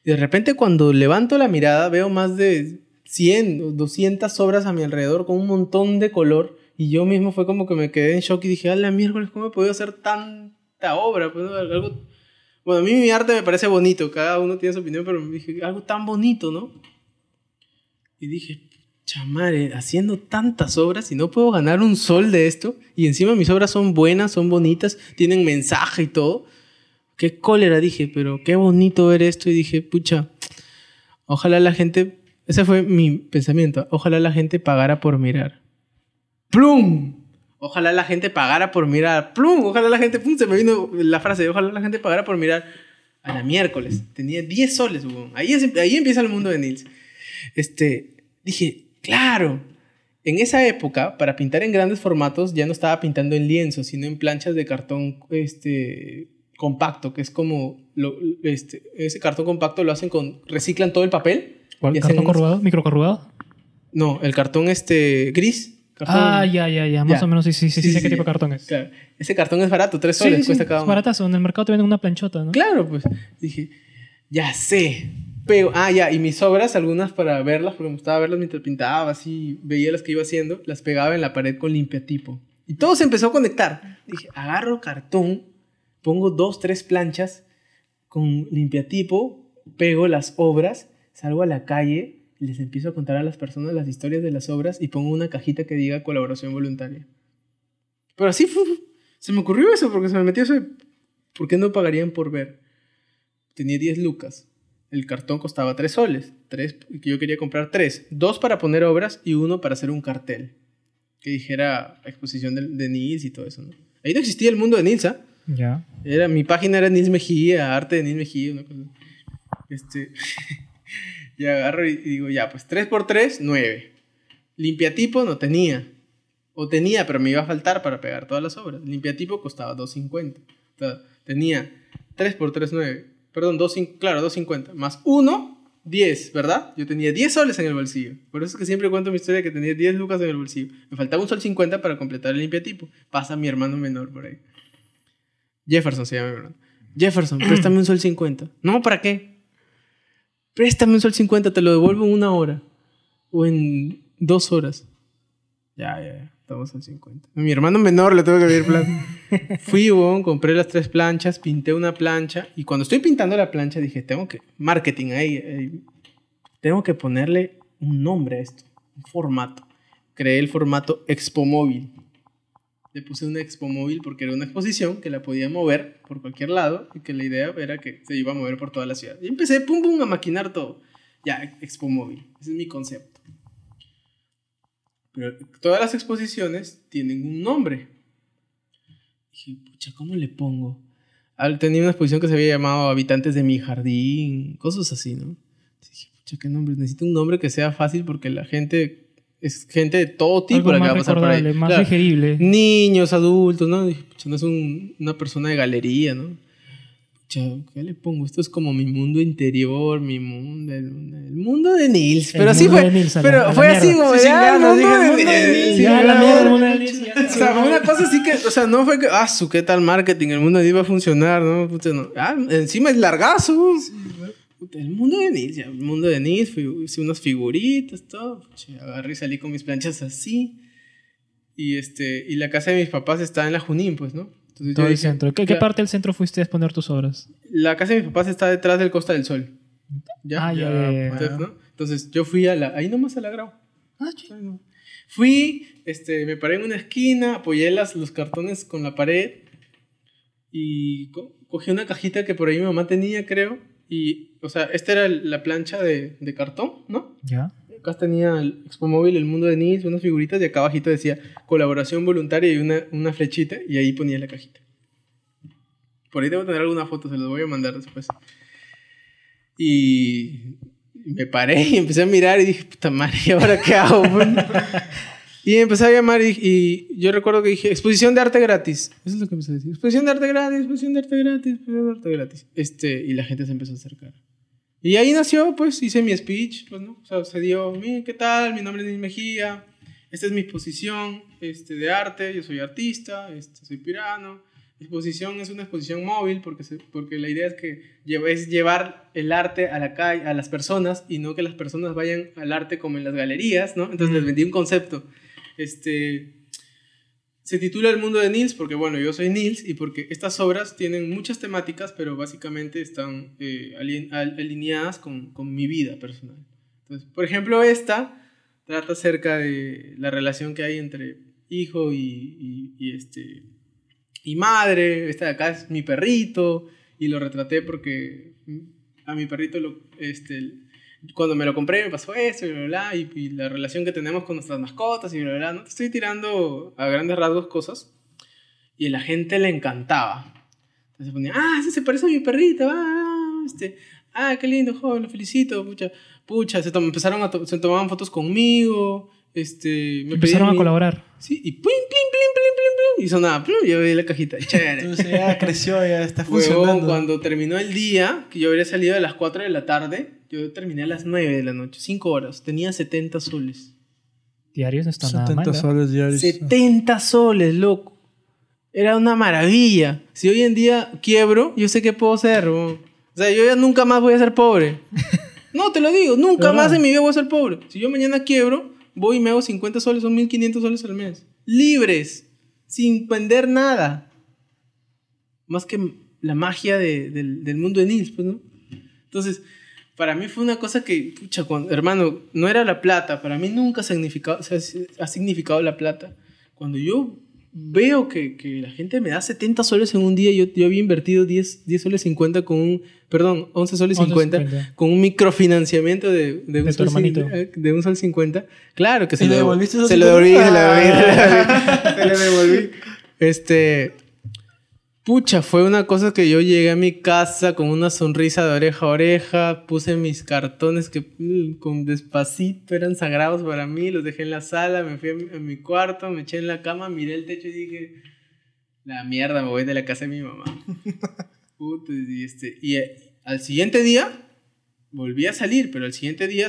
Y de repente cuando levanto la mirada veo más de 100 o 200 obras a mi alrededor con un montón de color. Y yo mismo fue como que me quedé en shock y dije, a la miércoles, ¿cómo he podido hacer tanta obra? Pues, algo... Bueno, a mí mi arte me parece bonito, cada uno tiene su opinión, pero me dije, algo tan bonito, ¿no? Y dije, chamare, haciendo tantas obras y no puedo ganar un sol de esto. Y encima mis obras son buenas, son bonitas, tienen mensaje y todo. Qué cólera, dije, pero qué bonito ver esto. Y dije, pucha, ojalá la gente, ese fue mi pensamiento, ojalá la gente pagara por mirar. ¡Plum! Ojalá la gente pagara por mirar. ¡Plum! Ojalá la gente, ¡pum! Se me vino la frase, ojalá la gente pagara por mirar. A la miércoles. Tenía 10 soles. Ahí, es- ahí empieza el mundo de Nils. Este, dije, claro. En esa época, para pintar en grandes formatos, ya no estaba pintando en lienzo, sino en planchas de cartón este, compacto, que es como, lo- este, ese cartón compacto lo hacen con, reciclan todo el papel. ¿Cuál? ¿Cartón corrugado? ¿Microcorrugado? No, el cartón este, gris. cartón- Ah, ya, ya, ya. Más Ya. o menos sí, sí, sí, sí, Sí, sé sí, qué tipo de cartón es. Claro. Ese cartón es barato, tres soles sí, cuesta cada es uno. baratazo. En el mercado te venden una planchota, ¿no? Claro, pues. Dije, ya sé. Pero, ah, ya, y mis obras, algunas para verlas, porque me gustaba verlas mientras pintaba, así, veía las que iba haciendo, las pegaba en la pared con limpiatipo. Y todo se empezó a conectar. Dije, agarro cartón, pongo dos, tres planchas con limpiatipo, pego las obras, salgo a la calle, les empiezo a contar a las personas las historias de las obras y pongo una cajita que diga colaboración voluntaria. Pero así se me ocurrió eso, porque se me metió ese... ¿Por qué no pagarían por ver? Tenía 10 lucas. El cartón costaba 3 soles. Tres, yo quería comprar 3. Dos para poner obras y uno para hacer un cartel. Que dijera exposición de, de Nils y todo eso, ¿no? Ahí no existía el mundo de Nils, ¿ah? Ya. Era, mi página era Nils Mejía, arte de Nils Mejía, una cosa. Este, y agarro y, y digo, ya, pues 3 por 3, 9. Limpiatipo no tenía. O tenía, pero me iba a faltar para pegar todas las obras. Limpiatipo costaba 2.50. O sea, tenía 3 por 3, 9. Perdón, 2, claro, 2.50. Más 1, 10, ¿verdad? Yo tenía 10 soles en el bolsillo. Por eso es que siempre cuento mi historia que tenía 10 lucas en el bolsillo. Me faltaba un sol 50 para completar el limpiatipo. Pasa mi hermano menor por ahí. Jefferson se llama mi hermano. Jefferson, préstame un sol 50. No, ¿para qué? Préstame un sol 50, te lo devuelvo en una hora. O en dos horas. Ya, ya, ya. Estamos al 50. A mi hermano menor le tengo que pedir plata. Fui, weón, compré las tres planchas, pinté una plancha. Y cuando estoy pintando la plancha dije, tengo que... Marketing ahí. ahí. tengo que ponerle un nombre a esto. Un formato. Creé el formato Expo Móvil. Le puse una Expo Móvil porque era una exposición que la podía mover por cualquier lado y que la idea era que se iba a mover por toda la ciudad. Y empecé, pum, pum, a maquinar todo. Ya, Expo Móvil. Ese es mi concepto. Pero todas las exposiciones tienen un nombre. Dije, pucha, ¿cómo le pongo? Al- Tenía una exposición que se había llamado Habitantes de mi jardín, cosas así, ¿no? Dije, pucha, ¿qué nombre? Necesito un nombre que sea fácil porque la gente es gente de todo tipo Algo la que va a pasar por ahí. más Claro, digerible. Niños, adultos, ¿no? Dije, pucha, no es un- una persona de galería, ¿no? ¿Qué le pongo? Esto es como mi mundo interior, mi mundo, el, el mundo de Nils. El Pero mundo fue. Nils, pero la fue así como, Sí, ya, el mundo de mundo de Nils. Sí, Ya, la mierda, el mundo de Nils. O sea, una cosa así que, o sea, no fue que, ah, su, qué tal marketing, el mundo de Nils va a funcionar, ¿no? Puta, no. Ah, encima es largazo. Puta, el mundo de Nils, ya, el mundo de Nils, fui- hice unas figuritas, todo. Pucha, agarré y salí con mis planchas así. Y, este, y la casa de mis papás está en la Junín, pues, ¿no? Entonces Todo el dije, centro. ¿Qué, qué parte del centro fuiste a exponer tus obras? La casa de mis papás está detrás del Costa del Sol. ¿Ya? Ah, ya, ya, ya. Entonces, ¿no? Entonces yo fui a la, ahí nomás a la grau. Ah, Fui, este, me paré en una esquina, apoyé las, los cartones con la pared y co- cogí una cajita que por ahí mi mamá tenía, creo. Y, o sea, esta era la plancha de, de cartón, ¿no? Ya. Acá tenía el Expo Móvil, el mundo de Nils, unas figuritas y acá abajito decía colaboración voluntaria y una, una flechita y ahí ponía la cajita. Por ahí debo tener alguna foto, se las voy a mandar después. Y me paré y empecé a mirar y dije, puta madre, ¿y ahora qué hago? pues?" y empecé a llamar y, y yo recuerdo que dije, exposición de arte gratis. Eso es lo que empecé a decir. Exposición de arte gratis, exposición de arte gratis, exposición de arte gratis. Este, y la gente se empezó a acercar. Y ahí nació, pues hice mi speech, pues, ¿no? O sea, se dio, "Mi, ¿qué tal? Mi nombre es Nils Mejía, esta es mi exposición este, de arte, yo soy artista, este, soy pirano. Mi exposición es una exposición móvil porque, se- porque la idea es que es llevar el arte a la calle, a las personas y no que las personas vayan al arte como en las galerías, ¿no? Entonces les vendí un concepto. Este, se titula El mundo de Nils porque, bueno, yo soy Nils y porque estas obras tienen muchas temáticas, pero básicamente están eh, alineadas con, con mi vida personal. Entonces, por ejemplo, esta trata acerca de la relación que hay entre hijo y, este, y madre. Esta de acá es mi perrito y lo retraté porque a mi perrito lo, este, cuando me lo compré me pasó esto y bla, bla, y, y la relación que tenemos con nuestras mascotas y bla, bla. No te estoy tirando a grandes rasgos cosas. Y a la gente le encantaba. Entonces ponía, ah, ese se parece a mi perrito, ah, este, ah, qué lindo, joven, lo felicito, pucha, pucha, se, tom- empezaron a to- se tomaban fotos conmigo, este, me Empezaron a mi- colaborar. Sí, y plin, plin, y sonaba, plum, y yo veía la cajita, chévere. Entonces ya creció, ya está Huevón, funcionando. cuando terminó el día, que yo habría salido a las 4 de la tarde, yo terminé a las 9 de la noche, 5 horas, tenía 70 soles. Diarios no está nada 70 mal. ¿eh? soles diarios. 70 soles, loco. Era una maravilla. Si hoy en día quiebro, yo sé qué puedo hacer. huevón. O sea, yo ya nunca más voy a ser pobre. No, te lo digo, nunca ¿Verdad? más en mi vida voy a ser pobre. Si yo mañana quiebro, voy y me hago 50 soles, son 1500 soles al mes. Libres, sin vender nada. Más que la magia de- del, mundo de Nils, pues, ¿no? Entonces, para mí fue una cosa que, pucha, hermano, no era la plata. Para mí nunca significado, o sea, ha significado la plata. Cuando yo veo que, que la gente me da 70 soles en un día, yo, yo había invertido 10, 10 soles 50 con un, perdón, 11 soles 11 50 50. con un microfinanciamiento de, de, un, De sol, cin- de un sol 50. Claro que se ¿Y lo le devo- devolviste esos Se lo devolví, se lo devolví, 50? se lo devolví. Este, Pucha, fue una cosa que yo llegué a mi casa con una sonrisa de oreja a oreja, puse mis cartones que mm, con despacito eran sagrados para mí, los dejé en la sala, me fui a mi, a mi cuarto, me eché en la cama, miré el techo y dije, la mierda, me voy de la casa de mi mamá. Puta, y, este, y eh, al siguiente día volví a salir, pero al siguiente día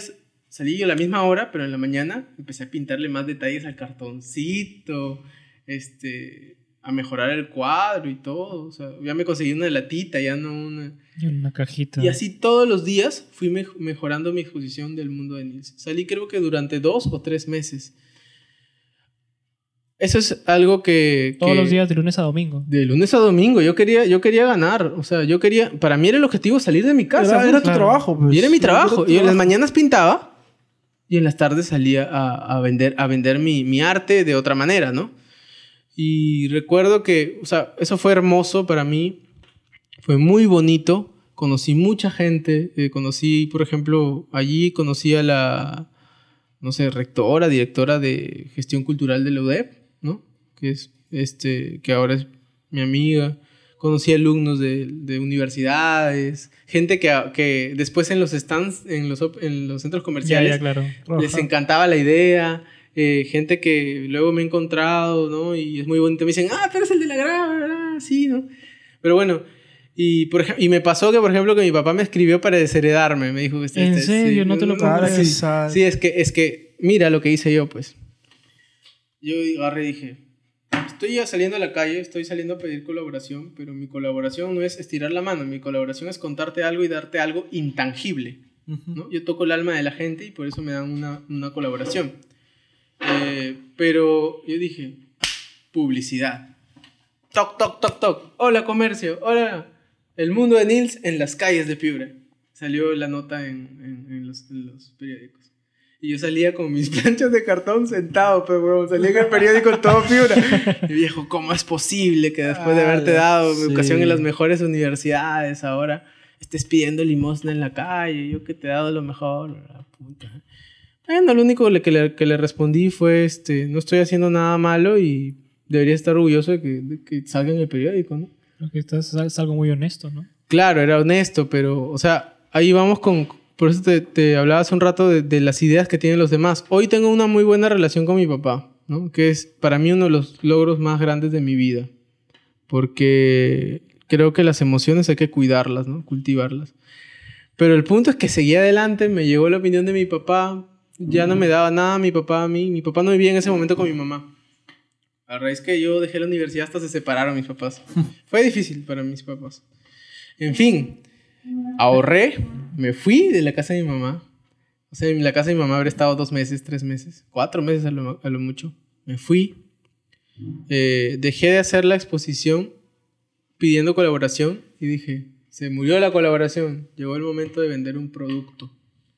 salí yo a la misma hora, pero en la mañana empecé a pintarle más detalles al cartoncito, este, a mejorar el cuadro y todo. O sea, ya me conseguí una latita, ya no una... Y una cajita. Y así todos los días fui mej- mejorando mi exposición del mundo de Nils. Salí creo que durante dos o tres meses. Eso es algo que... Todos que- los días de lunes a domingo. De lunes a domingo. Yo quería, yo quería ganar. O sea, yo quería... Para mí era el objetivo salir de mi casa. Era, pues. era tu claro. trabajo, pues. Y era mi Era trabajo. tu Y en las mañanas pintaba y en las tardes salía a, a vender, a vender mi, mi arte de otra manera, ¿no? Y recuerdo que, o sea, eso fue hermoso para mí. Fue muy bonito. Conocí mucha gente. eh, conocí, por ejemplo, allí conocí a la, no sé, rectora, directora de gestión cultural de la UDEP, ¿no? Que es, este, que ahora es mi amiga. Conocí alumnos de, de universidades, gente que, que después en los stands, en los, en los centros comerciales, ya, claro. les encantaba la idea. Eh, gente que luego me he encontrado, ¿no? Y es muy bonito. Me dicen, ah, tú eres el de la grava, ¿verdad? Sí, ¿no? Pero bueno, y, por y me pasó que, por ejemplo, que mi papá me escribió para desheredarme. Me dijo que este, ¿En este, serio? No te lo puedo sí, sí, es que, es que, mira lo que hice yo, pues. Yo agarré y dije, estoy ya saliendo a la calle, estoy saliendo a pedir colaboración, pero mi colaboración no es estirar la mano, mi colaboración es contarte algo y darte algo intangible. ¿no? Yo toco el alma de la gente y por eso me dan una, una colaboración. Eh, pero yo dije, publicidad. Toc, toc, toc, toc. Hola, comercio. Hola. El mundo de Nils en las calles de Piura. Salió la nota en, en- en los, en los periódicos. Y yo salía con mis planchas de cartón sentado, pero weón, salía en el periódico todo fibra. Y viejo, ¿cómo es posible que después de haberte dado sí. educación en las mejores universidades ahora estés pidiendo limosna en la calle? Yo que te he dado lo mejor. la puta. Bueno, lo único que le, que le respondí fue, este, no estoy haciendo nada malo y debería estar orgulloso de que, de que salga en el periódico, ¿no? Creo que estás, es algo muy honesto, ¿no? Claro, era honesto, pero, o sea, ahí vamos con... Por eso te, te hablaba hace un rato de, de las ideas que tienen los demás. Hoy tengo una muy buena relación con mi papá, ¿no? Que es para mí uno de los logros más grandes de mi vida. Porque creo que las emociones hay que cuidarlas, ¿no? Cultivarlas. Pero el punto es que seguí adelante, me llegó la opinión de mi papá, ya no me daba nada mi papá a mí. Mi papá no vivía en ese momento con mi mamá. A raíz que yo dejé la universidad hasta se separaron mis papás. Fue difícil para mis papás. En fin, ahorré, me fui de la casa de mi mamá. O sea, en la casa de mi mamá habré estado dos meses, tres meses, cuatro meses a lo, a lo mucho. Me fui. Eh, dejé de hacer la exposición pidiendo colaboración y dije, se murió la colaboración, llegó el momento de vender un producto.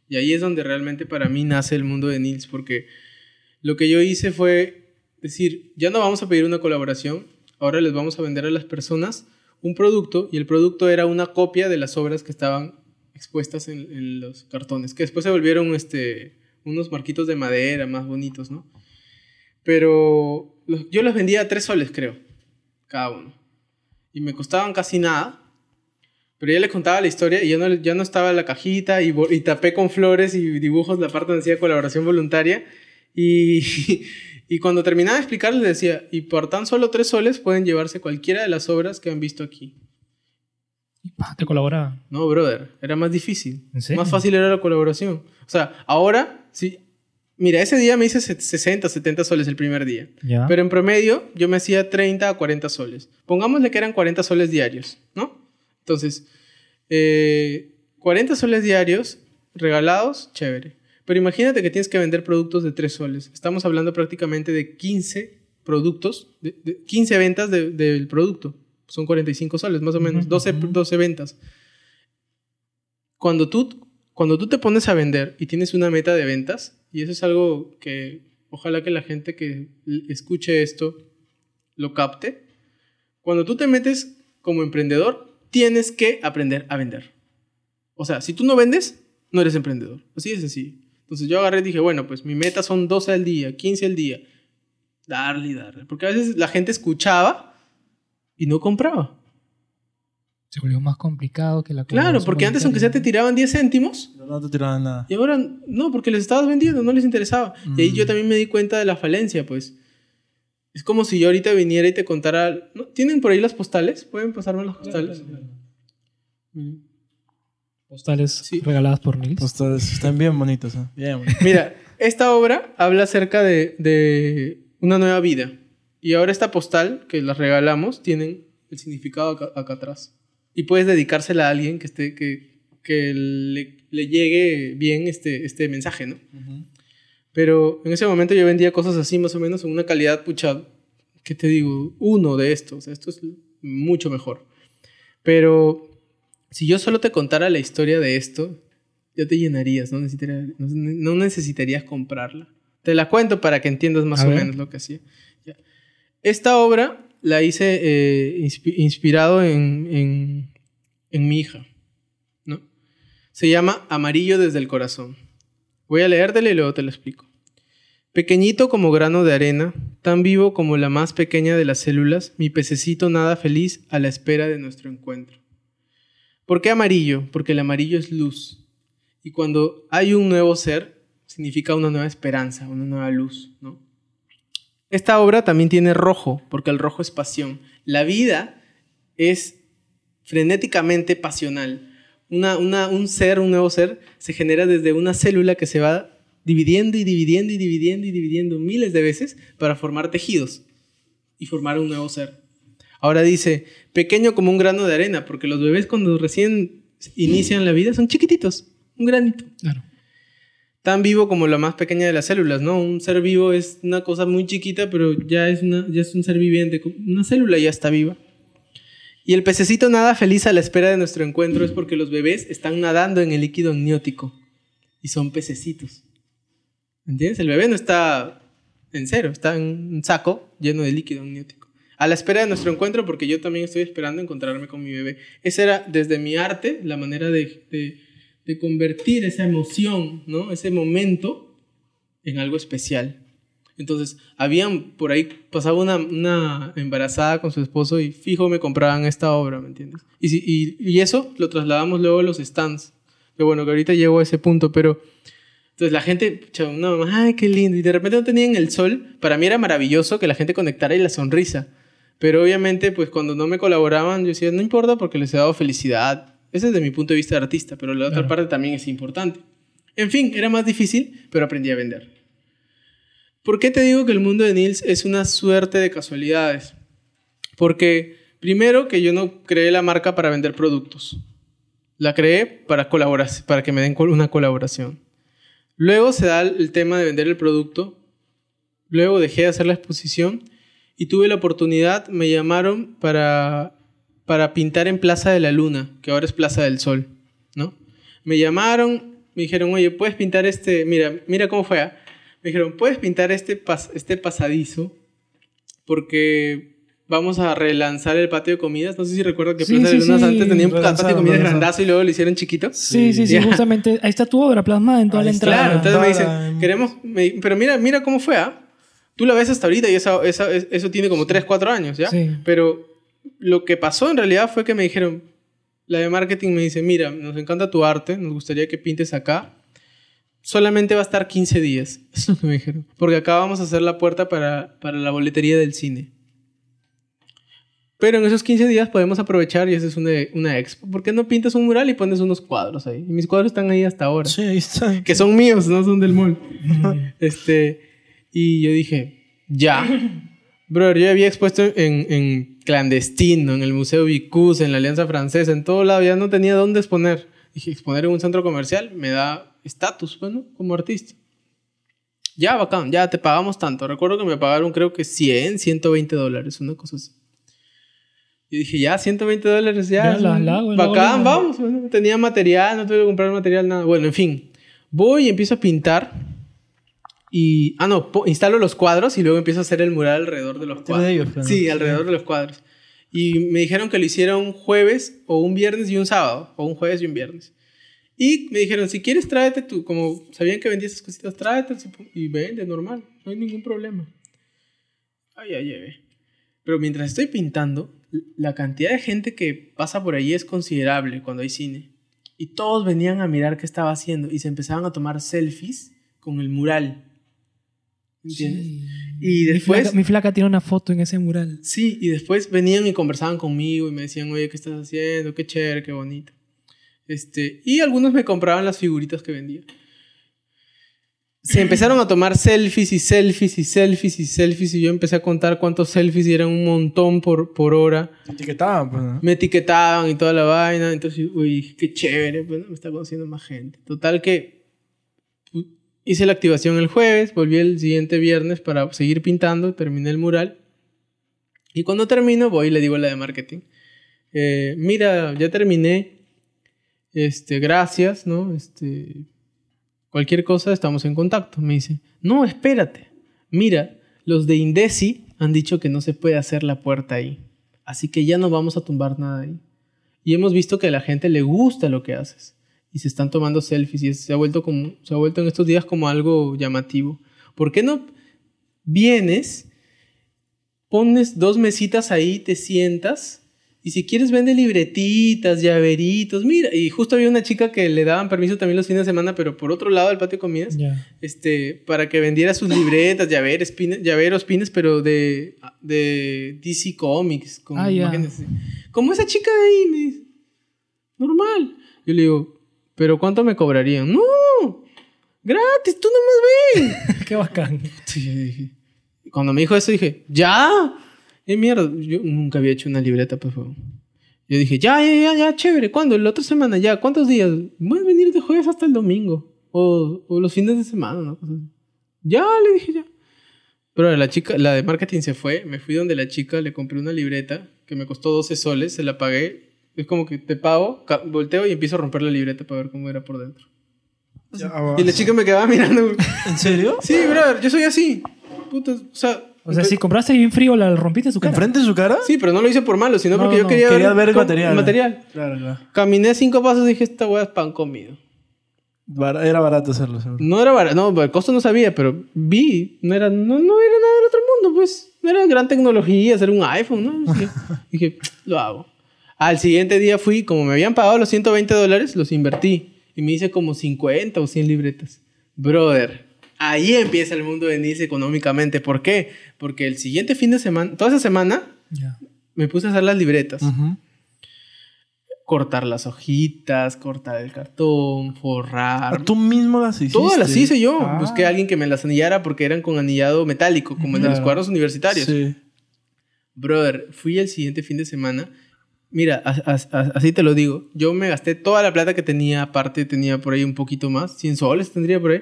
Y ahí es donde realmente para mí nace el mundo de Nils, porque lo que yo hice fue decir, ya no vamos a pedir una colaboración, ahora les vamos a vender a las personas un producto y el producto era una copia de las obras que estaban expuestas en, los cartones, que después se volvieron este, unos marquitos de madera más bonitos, ¿no? Pero yo los vendía a tres soles, creo, cada uno. Y me costaban casi nada. Pero ya les contaba la historia y ya no, ya no estaba la cajita y, y tapé con flores y dibujos la parte donde decía colaboración voluntaria. Y, y cuando terminaba de explicarles decía, y por tan solo tres soles pueden llevarse cualquiera de las obras que han visto aquí. Y pa, te colaboraba. No, brother, era más difícil. ¿En serio? Más fácil era la colaboración. O sea, ahora, sí. Mira, ese día me hice se- 60, 70 soles el primer día. Ya. Pero en promedio yo me hacía 30 a 40 soles. Pongámosle que eran 40 soles diarios, ¿no? Entonces, eh, 40 soles diarios regalados, chévere. Pero imagínate que tienes que vender productos de 3 soles. Estamos hablando prácticamente de 15 productos, de, de 15 ventas de- del producto. Son 45 soles, más o menos. Ujú, 12, ujú. 12 ventas. Cuando tú, cuando tú te pones a vender y tienes una meta de ventas, y eso es algo que ojalá que la gente que escuche esto lo capte, cuando tú te metes como emprendedor, tienes que aprender a vender. O sea, si tú no vendes, no eres emprendedor. Así de sencillo. Entonces yo agarré y dije, bueno, pues mi meta son 12 al día, 15 al día. Darle y darle. Porque a veces la gente escuchaba y no compraba. Se volvió más complicado que la Claro, porque antes aunque sea te tiraban 10 céntimos, no te tiraban nada. y ahora no, porque les estabas vendiendo, no les interesaba. Y ahí Mm. yo también me di cuenta de la falencia, pues. Es como si yo ahorita viniera y te contara... ¿no? ¿Tienen por ahí las postales? ¿Pueden pasarme las postales? Mm. Postales Sí. regaladas por Nils. Todos están bien bonitos. ¿eh? Bien bonitos. Mira, esta obra habla acerca de, de una nueva vida. Y ahora esta postal que las regalamos tienen el significado acá, acá atrás. Y puedes dedicársela a alguien que, esté, que, que le, le llegue bien este, este mensaje, ¿no? Pero en ese momento yo vendía cosas así, más o menos, en una calidad, pucha, ¿qué te digo? Uno de estos. Esto es mucho mejor. Pero si yo solo te contara la historia de esto, ya te llenarías, no necesitarías, no, no necesitarías comprarla. Te la cuento para que entiendas más A o ver. menos lo que hacía. Esta obra la hice eh, inspi- inspirado en, en, en mi hija. ¿no? Se llama Amarillo desde el corazón. Voy a leértela y luego te lo explico. Pequeñito como grano de arena, tan vivo como la más pequeña de las células, mi pececito nada feliz a la espera de nuestro encuentro. ¿Por qué amarillo? Porque el amarillo es luz. Y cuando hay un nuevo ser, significa una nueva esperanza, una nueva luz, ¿no? Esta obra también tiene rojo, porque el rojo es pasión. La vida es frenéticamente pasional. Una, una- un ser, un nuevo ser, se genera desde una célula que se va dividiendo y dividiendo y dividiendo y dividiendo miles de veces para formar tejidos y formar un nuevo ser. Ahora dice, pequeño como un grano de arena, porque los bebés cuando recién inician la vida son chiquititos, un granito. Claro. Tan vivo como la más pequeña de las células, ¿no? Un ser vivo es una cosa muy chiquita, pero ya es, una, ya es un ser viviente. Una célula ya está viva. Y el pececito nada feliz a la espera de nuestro encuentro es porque los bebés están nadando en el líquido amniótico y son pececitos. ¿Entiendes? El bebé no está en cero, está en un saco lleno de líquido amniótico. A la espera de nuestro encuentro, porque yo también estoy esperando encontrarme con mi bebé. Esa era, desde mi arte, la manera de, de, convertir esa emoción, ¿no? Ese momento en algo especial. Entonces, habían, por ahí pasaba una, una embarazada con su esposo y fijo me compraban esta obra, ¿me entiendes? Y, si- y, y eso lo trasladamos luego a los stands. Que bueno, que ahorita llego a ese punto, pero... Entonces la gente, una mamá, ay, qué lindo. Y de repente no tenían el sol. Para mí era maravilloso que la gente conectara y la sonrisa. Pero obviamente, pues cuando no me colaboraban, yo decía, no importa porque les he dado felicidad. Ese es desde mi punto de vista de artista, pero la otra Claro. parte también es importante. En fin, era más difícil, pero aprendí a vender. ¿Por qué te digo que el mundo de Nils es una suerte de casualidades? Porque primero que yo no creé la marca para vender productos. La creé para, colaborar, para que me den una colaboración. Luego se da el tema de vender el producto. Luego dejé de hacer la exposición y tuve la oportunidad, me llamaron para, para pintar en Plaza de la Luna, que ahora es Plaza del Sol, ¿no? Me llamaron, me dijeron, oye, ¿puedes pintar este? Mira, mira cómo fue. ah?". Me dijeron, ¿puedes pintar este, pas- este pasadizo? Porque vamos a relanzar el patio de comidas. No sé si recuerdan que Sí, Plaza de sí, Lunas sí. antes tenía un patio de comidas grandazo y luego lo hicieron chiquito. Sí, sí, sí, justamente. Ahí está tu obra plasmada en toda Ahí la entrada. Claro, entonces me dicen, queremos, me- pero mira, mira cómo fue, ¿ah? Tú la ves hasta ahorita y esa, esa- es- eso tiene como 3, 4 años, ¿ya? Sí. Pero lo que pasó en realidad fue que me dijeron, la de marketing me dice, mira, nos encanta tu arte, nos gustaría que pintes acá. Solamente va a estar 15 días, es que me dijeron. Porque acá vamos a hacer la puerta para, para la boletería del cine. Pero en esos 15 días podemos aprovechar y haces una, una expo. ¿Por qué no pintas un mural y pones unos cuadros ahí? Y mis cuadros están ahí hasta ahora Sí, ahí está. que son míos, no son del mall. este, y yo dije, ya. Brother, yo había expuesto en, en clandestino, en el Museo Vicus, en la Alianza Francesa, en todo lado, ya no tenía dónde exponer. Dije, exponer en un centro comercial me da estatus, bueno, como artista. Ya, bacán, ya te pagamos tanto. Recuerdo que me pagaron creo que 100, 120 dólares, una cosa así. Yo dije, ya, 120 dólares, ya. Ya, la- la bacán, la vamos. bueno, tenía material, no tuve que comprar material, nada. Bueno, en fin. Voy y empiezo a pintar. Y. Ah, no, instalo los cuadros y luego empiezo a hacer el mural alrededor de los de cuadros. ellos, claro. Sí, alrededor de los cuadros. Y me dijeron que lo hiciera un jueves o un viernes y un sábado. O un jueves y un viernes. Y me dijeron, si quieres, tráete tú. Como sabían que vendía esas cositas, tráete y vende normal. No hay ningún problema. Ay, ay, ay. Pero mientras estoy pintando, la cantidad de gente que pasa por allí es considerable cuando hay cine. Y todos venían a mirar qué estaba haciendo y se empezaban a tomar selfies con el mural. ¿Entiendes? Y Mi después... flaca, mi flaca tiene una foto en ese mural. Sí, y después venían y conversaban conmigo y me decían, oye, ¿qué estás haciendo? Qué chévere, qué bonito. Este, y algunos me compraban las figuritas que vendía. Se empezaron a tomar selfies y selfies y selfies y selfies y yo empecé a contar cuántos selfies y eran un montón por, por hora. Etiquetaban, pues, ¿no? Me etiquetaban y toda la vaina. Entonces, uy, qué chévere, pues, ¿no? me está conociendo más gente. Total que hice la activación el jueves, volví el siguiente viernes para seguir pintando, terminé el mural. Y cuando termino, voy y le digo a la de marketing, eh, mira, ya terminé, este, gracias, ¿no? Este, cualquier cosa, estamos en contacto. Me dice, no, espérate, mira, los de Indesi han dicho que no se puede hacer la puerta ahí. Así que ya no vamos a tumbar nada ahí. Y hemos visto que a la gente le gusta lo que haces. Y se están tomando selfies y se ha vuelto, como, se ha vuelto en estos días como algo llamativo. ¿Por qué no vienes, pones dos mesitas ahí, te sientas y si quieres vende libretitas, llaveritos, mira. Y justo había una chica que le daban permiso también los fines de semana, pero por otro lado del patio de comidas este, para que vendiera sus libretas, llaveros, pines, llaveros, pines, pero de, de DC Comics. Con Ah, imágenes así. Como esa chica de ahí, me dice, normal. Yo le digo, ¿pero cuánto me cobrarían? No, gratis, tú nomás ven. Qué bacán. Sí, Cuando me dijo eso dije, ¿ya? ¿Qué mierda? Yo nunca había hecho una libreta, por favor. Yo dije, ya, ya, ya, ya, chévere. ¿Cuándo? La otra semana, ya. ¿Cuántos días? Voy a venir de jueves hasta el domingo. O, o los fines de semana, ¿no? Ya, le dije ya. Pero la chica, la de marketing se fue. Me fui donde la chica, le compré una libreta que me costó 12 soles, se la pagué. Es como que te pago, volteo y empiezo a romper la libreta para ver cómo era por dentro. Y la chica me quedaba mirando. ¿En serio? Sí, brother, yo soy así. Puta, o sea... O sea, si compraste bien frío, la rompiste en su cara. ¿Enfrente de su cara? Sí, pero no lo hice por malo, sino No, porque yo no, quería, Querías ver el material. el material. Claro, claro. Caminé cinco pasos y dije, esta weá es pan comido. Bar- Era barato hacerlo, seguro. No era barato, no, el costo no sabía, pero vi, no era, no, no era nada del otro mundo, pues. No era gran tecnología, hacer un iPhone, ¿no? Dije, lo hago. Al siguiente día fui, como me habían pagado los 120 dólares, los invertí. Y me hice como 50 o 100 libretas. Brother, ahí empieza el mundo de venirse económicamente. ¿Por qué? Porque el siguiente fin de semana, toda esa semana, me puse a hacer las libretas. Cortar las hojitas, cortar el cartón, forrar. Ah, Tú mismo las hiciste. Todas las hice yo. Ah. Busqué a alguien que me las anillara porque eran con anillado metálico, como el de los Claro. cuadros universitarios. Sí. Brother, fui el siguiente fin de semana. Mira, as- as- as- así te lo digo. Yo me gasté toda la plata que tenía, aparte tenía por ahí un poquito más, 100 soles tendría por ahí,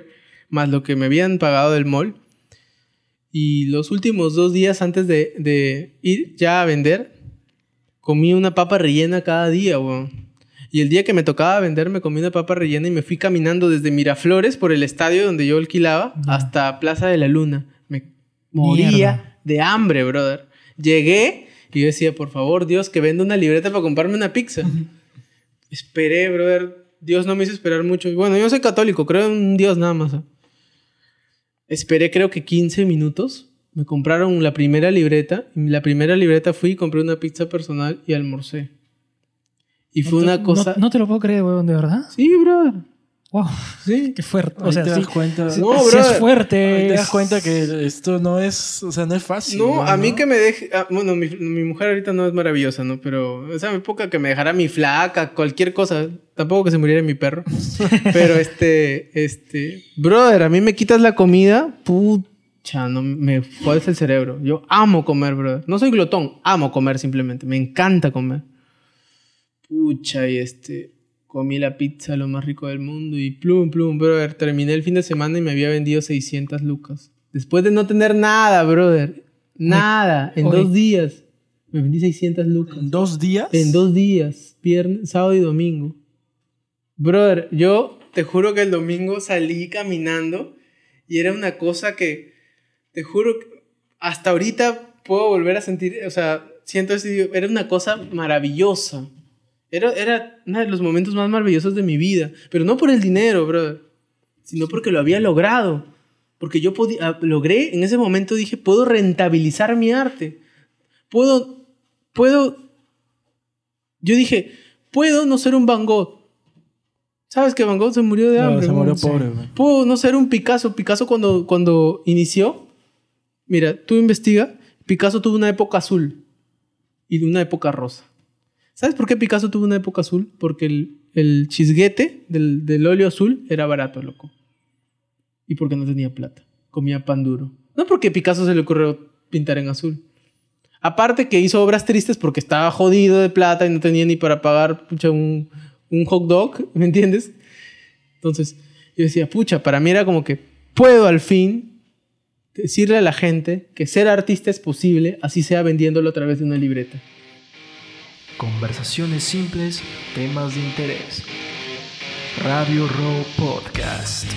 más lo que me habían pagado del mall. Y los últimos dos días antes de, de ir ya a vender, comí una papa rellena cada día, weón. Y el día que me tocaba vender, me comí una papa rellena y me fui caminando desde Miraflores por el estadio donde yo alquilaba hasta Plaza de la Luna. Me moría Mierda. de hambre, brother. Llegué y yo decía, por favor, Dios, que venda una libreta para comprarme una pizza. Esperé, brother. Dios no me hizo esperar mucho. Y Bueno, yo soy católico, creo en Dios nada más. ¿eh? Esperé creo que 15 minutos. Me compraron la primera libreta. Y la primera libreta fui, compré una pizza personal y almorcé. Y fue No una cosa... No, no te lo puedo creer, weón, de verdad. Sí, brother. Wow. Sí. Qué fuerte. O sea, te sí, das cuenta. sí- No, sí brother. es fuerte. Te das cuenta que esto no es, o sea, no es fácil. No, a mí que me deje... ah, bueno, mi, mi mujer ahorita no es maravillosa, ¿no? Pero esa época que me dejara mi flaca, cualquier cosa. Tampoco que se muriera mi perro. Pero este... Este... Brother, a mí me quitas la comida... Pucha, no me jodes el cerebro. Yo amo comer, brother. No soy glotón. Amo comer simplemente. Me encanta comer. Pucha, y este... Comí la pizza, lo más rico del mundo. Y plum, plum, brother. Terminé el fin de semana y me había vendido 600 lucas. Después de no tener nada, brother. Nada. En Oye. dos días. Me vendí 600 lucas. ¿En dos días? En dos días. Viernes, sábado y domingo. Brother, yo te juro que el domingo salí caminando y era una cosa que, te juro que hasta ahorita puedo volver a sentir, o sea, siento así, era una cosa maravillosa. Era, era uno de los momentos más maravillosos de mi vida, pero no por el dinero, brother, sino porque lo había logrado. Porque yo podía, ah, logré, en ese momento dije, puedo rentabilizar mi arte. Puedo, puedo, yo dije, puedo no ser un Van Gogh. ¿Sabes que Van Gogh se murió de No, hambre? se murió pobre, güey. Puedo no ser un Picasso. Picasso cuando, cuando inició, mira, tú investiga, Picasso tuvo una época azul y una época rosa. ¿Sabes por qué Picasso tuvo una época azul? Porque el, el chisguete del, óleo azul era barato, loco. Y porque no tenía plata. Comía pan duro. No porque Picasso se le ocurrió pintar en azul. Aparte que hizo obras tristes porque estaba jodido de plata y no tenía ni para pagar pucha, un, un hot dog, ¿me entiendes? Entonces yo decía, pucha, para mí era como que puedo al fin decirle a la gente que ser artista es posible, así sea vendiéndolo a través de una libreta. Conversaciones simples, temas de interés. Radio Row Podcast.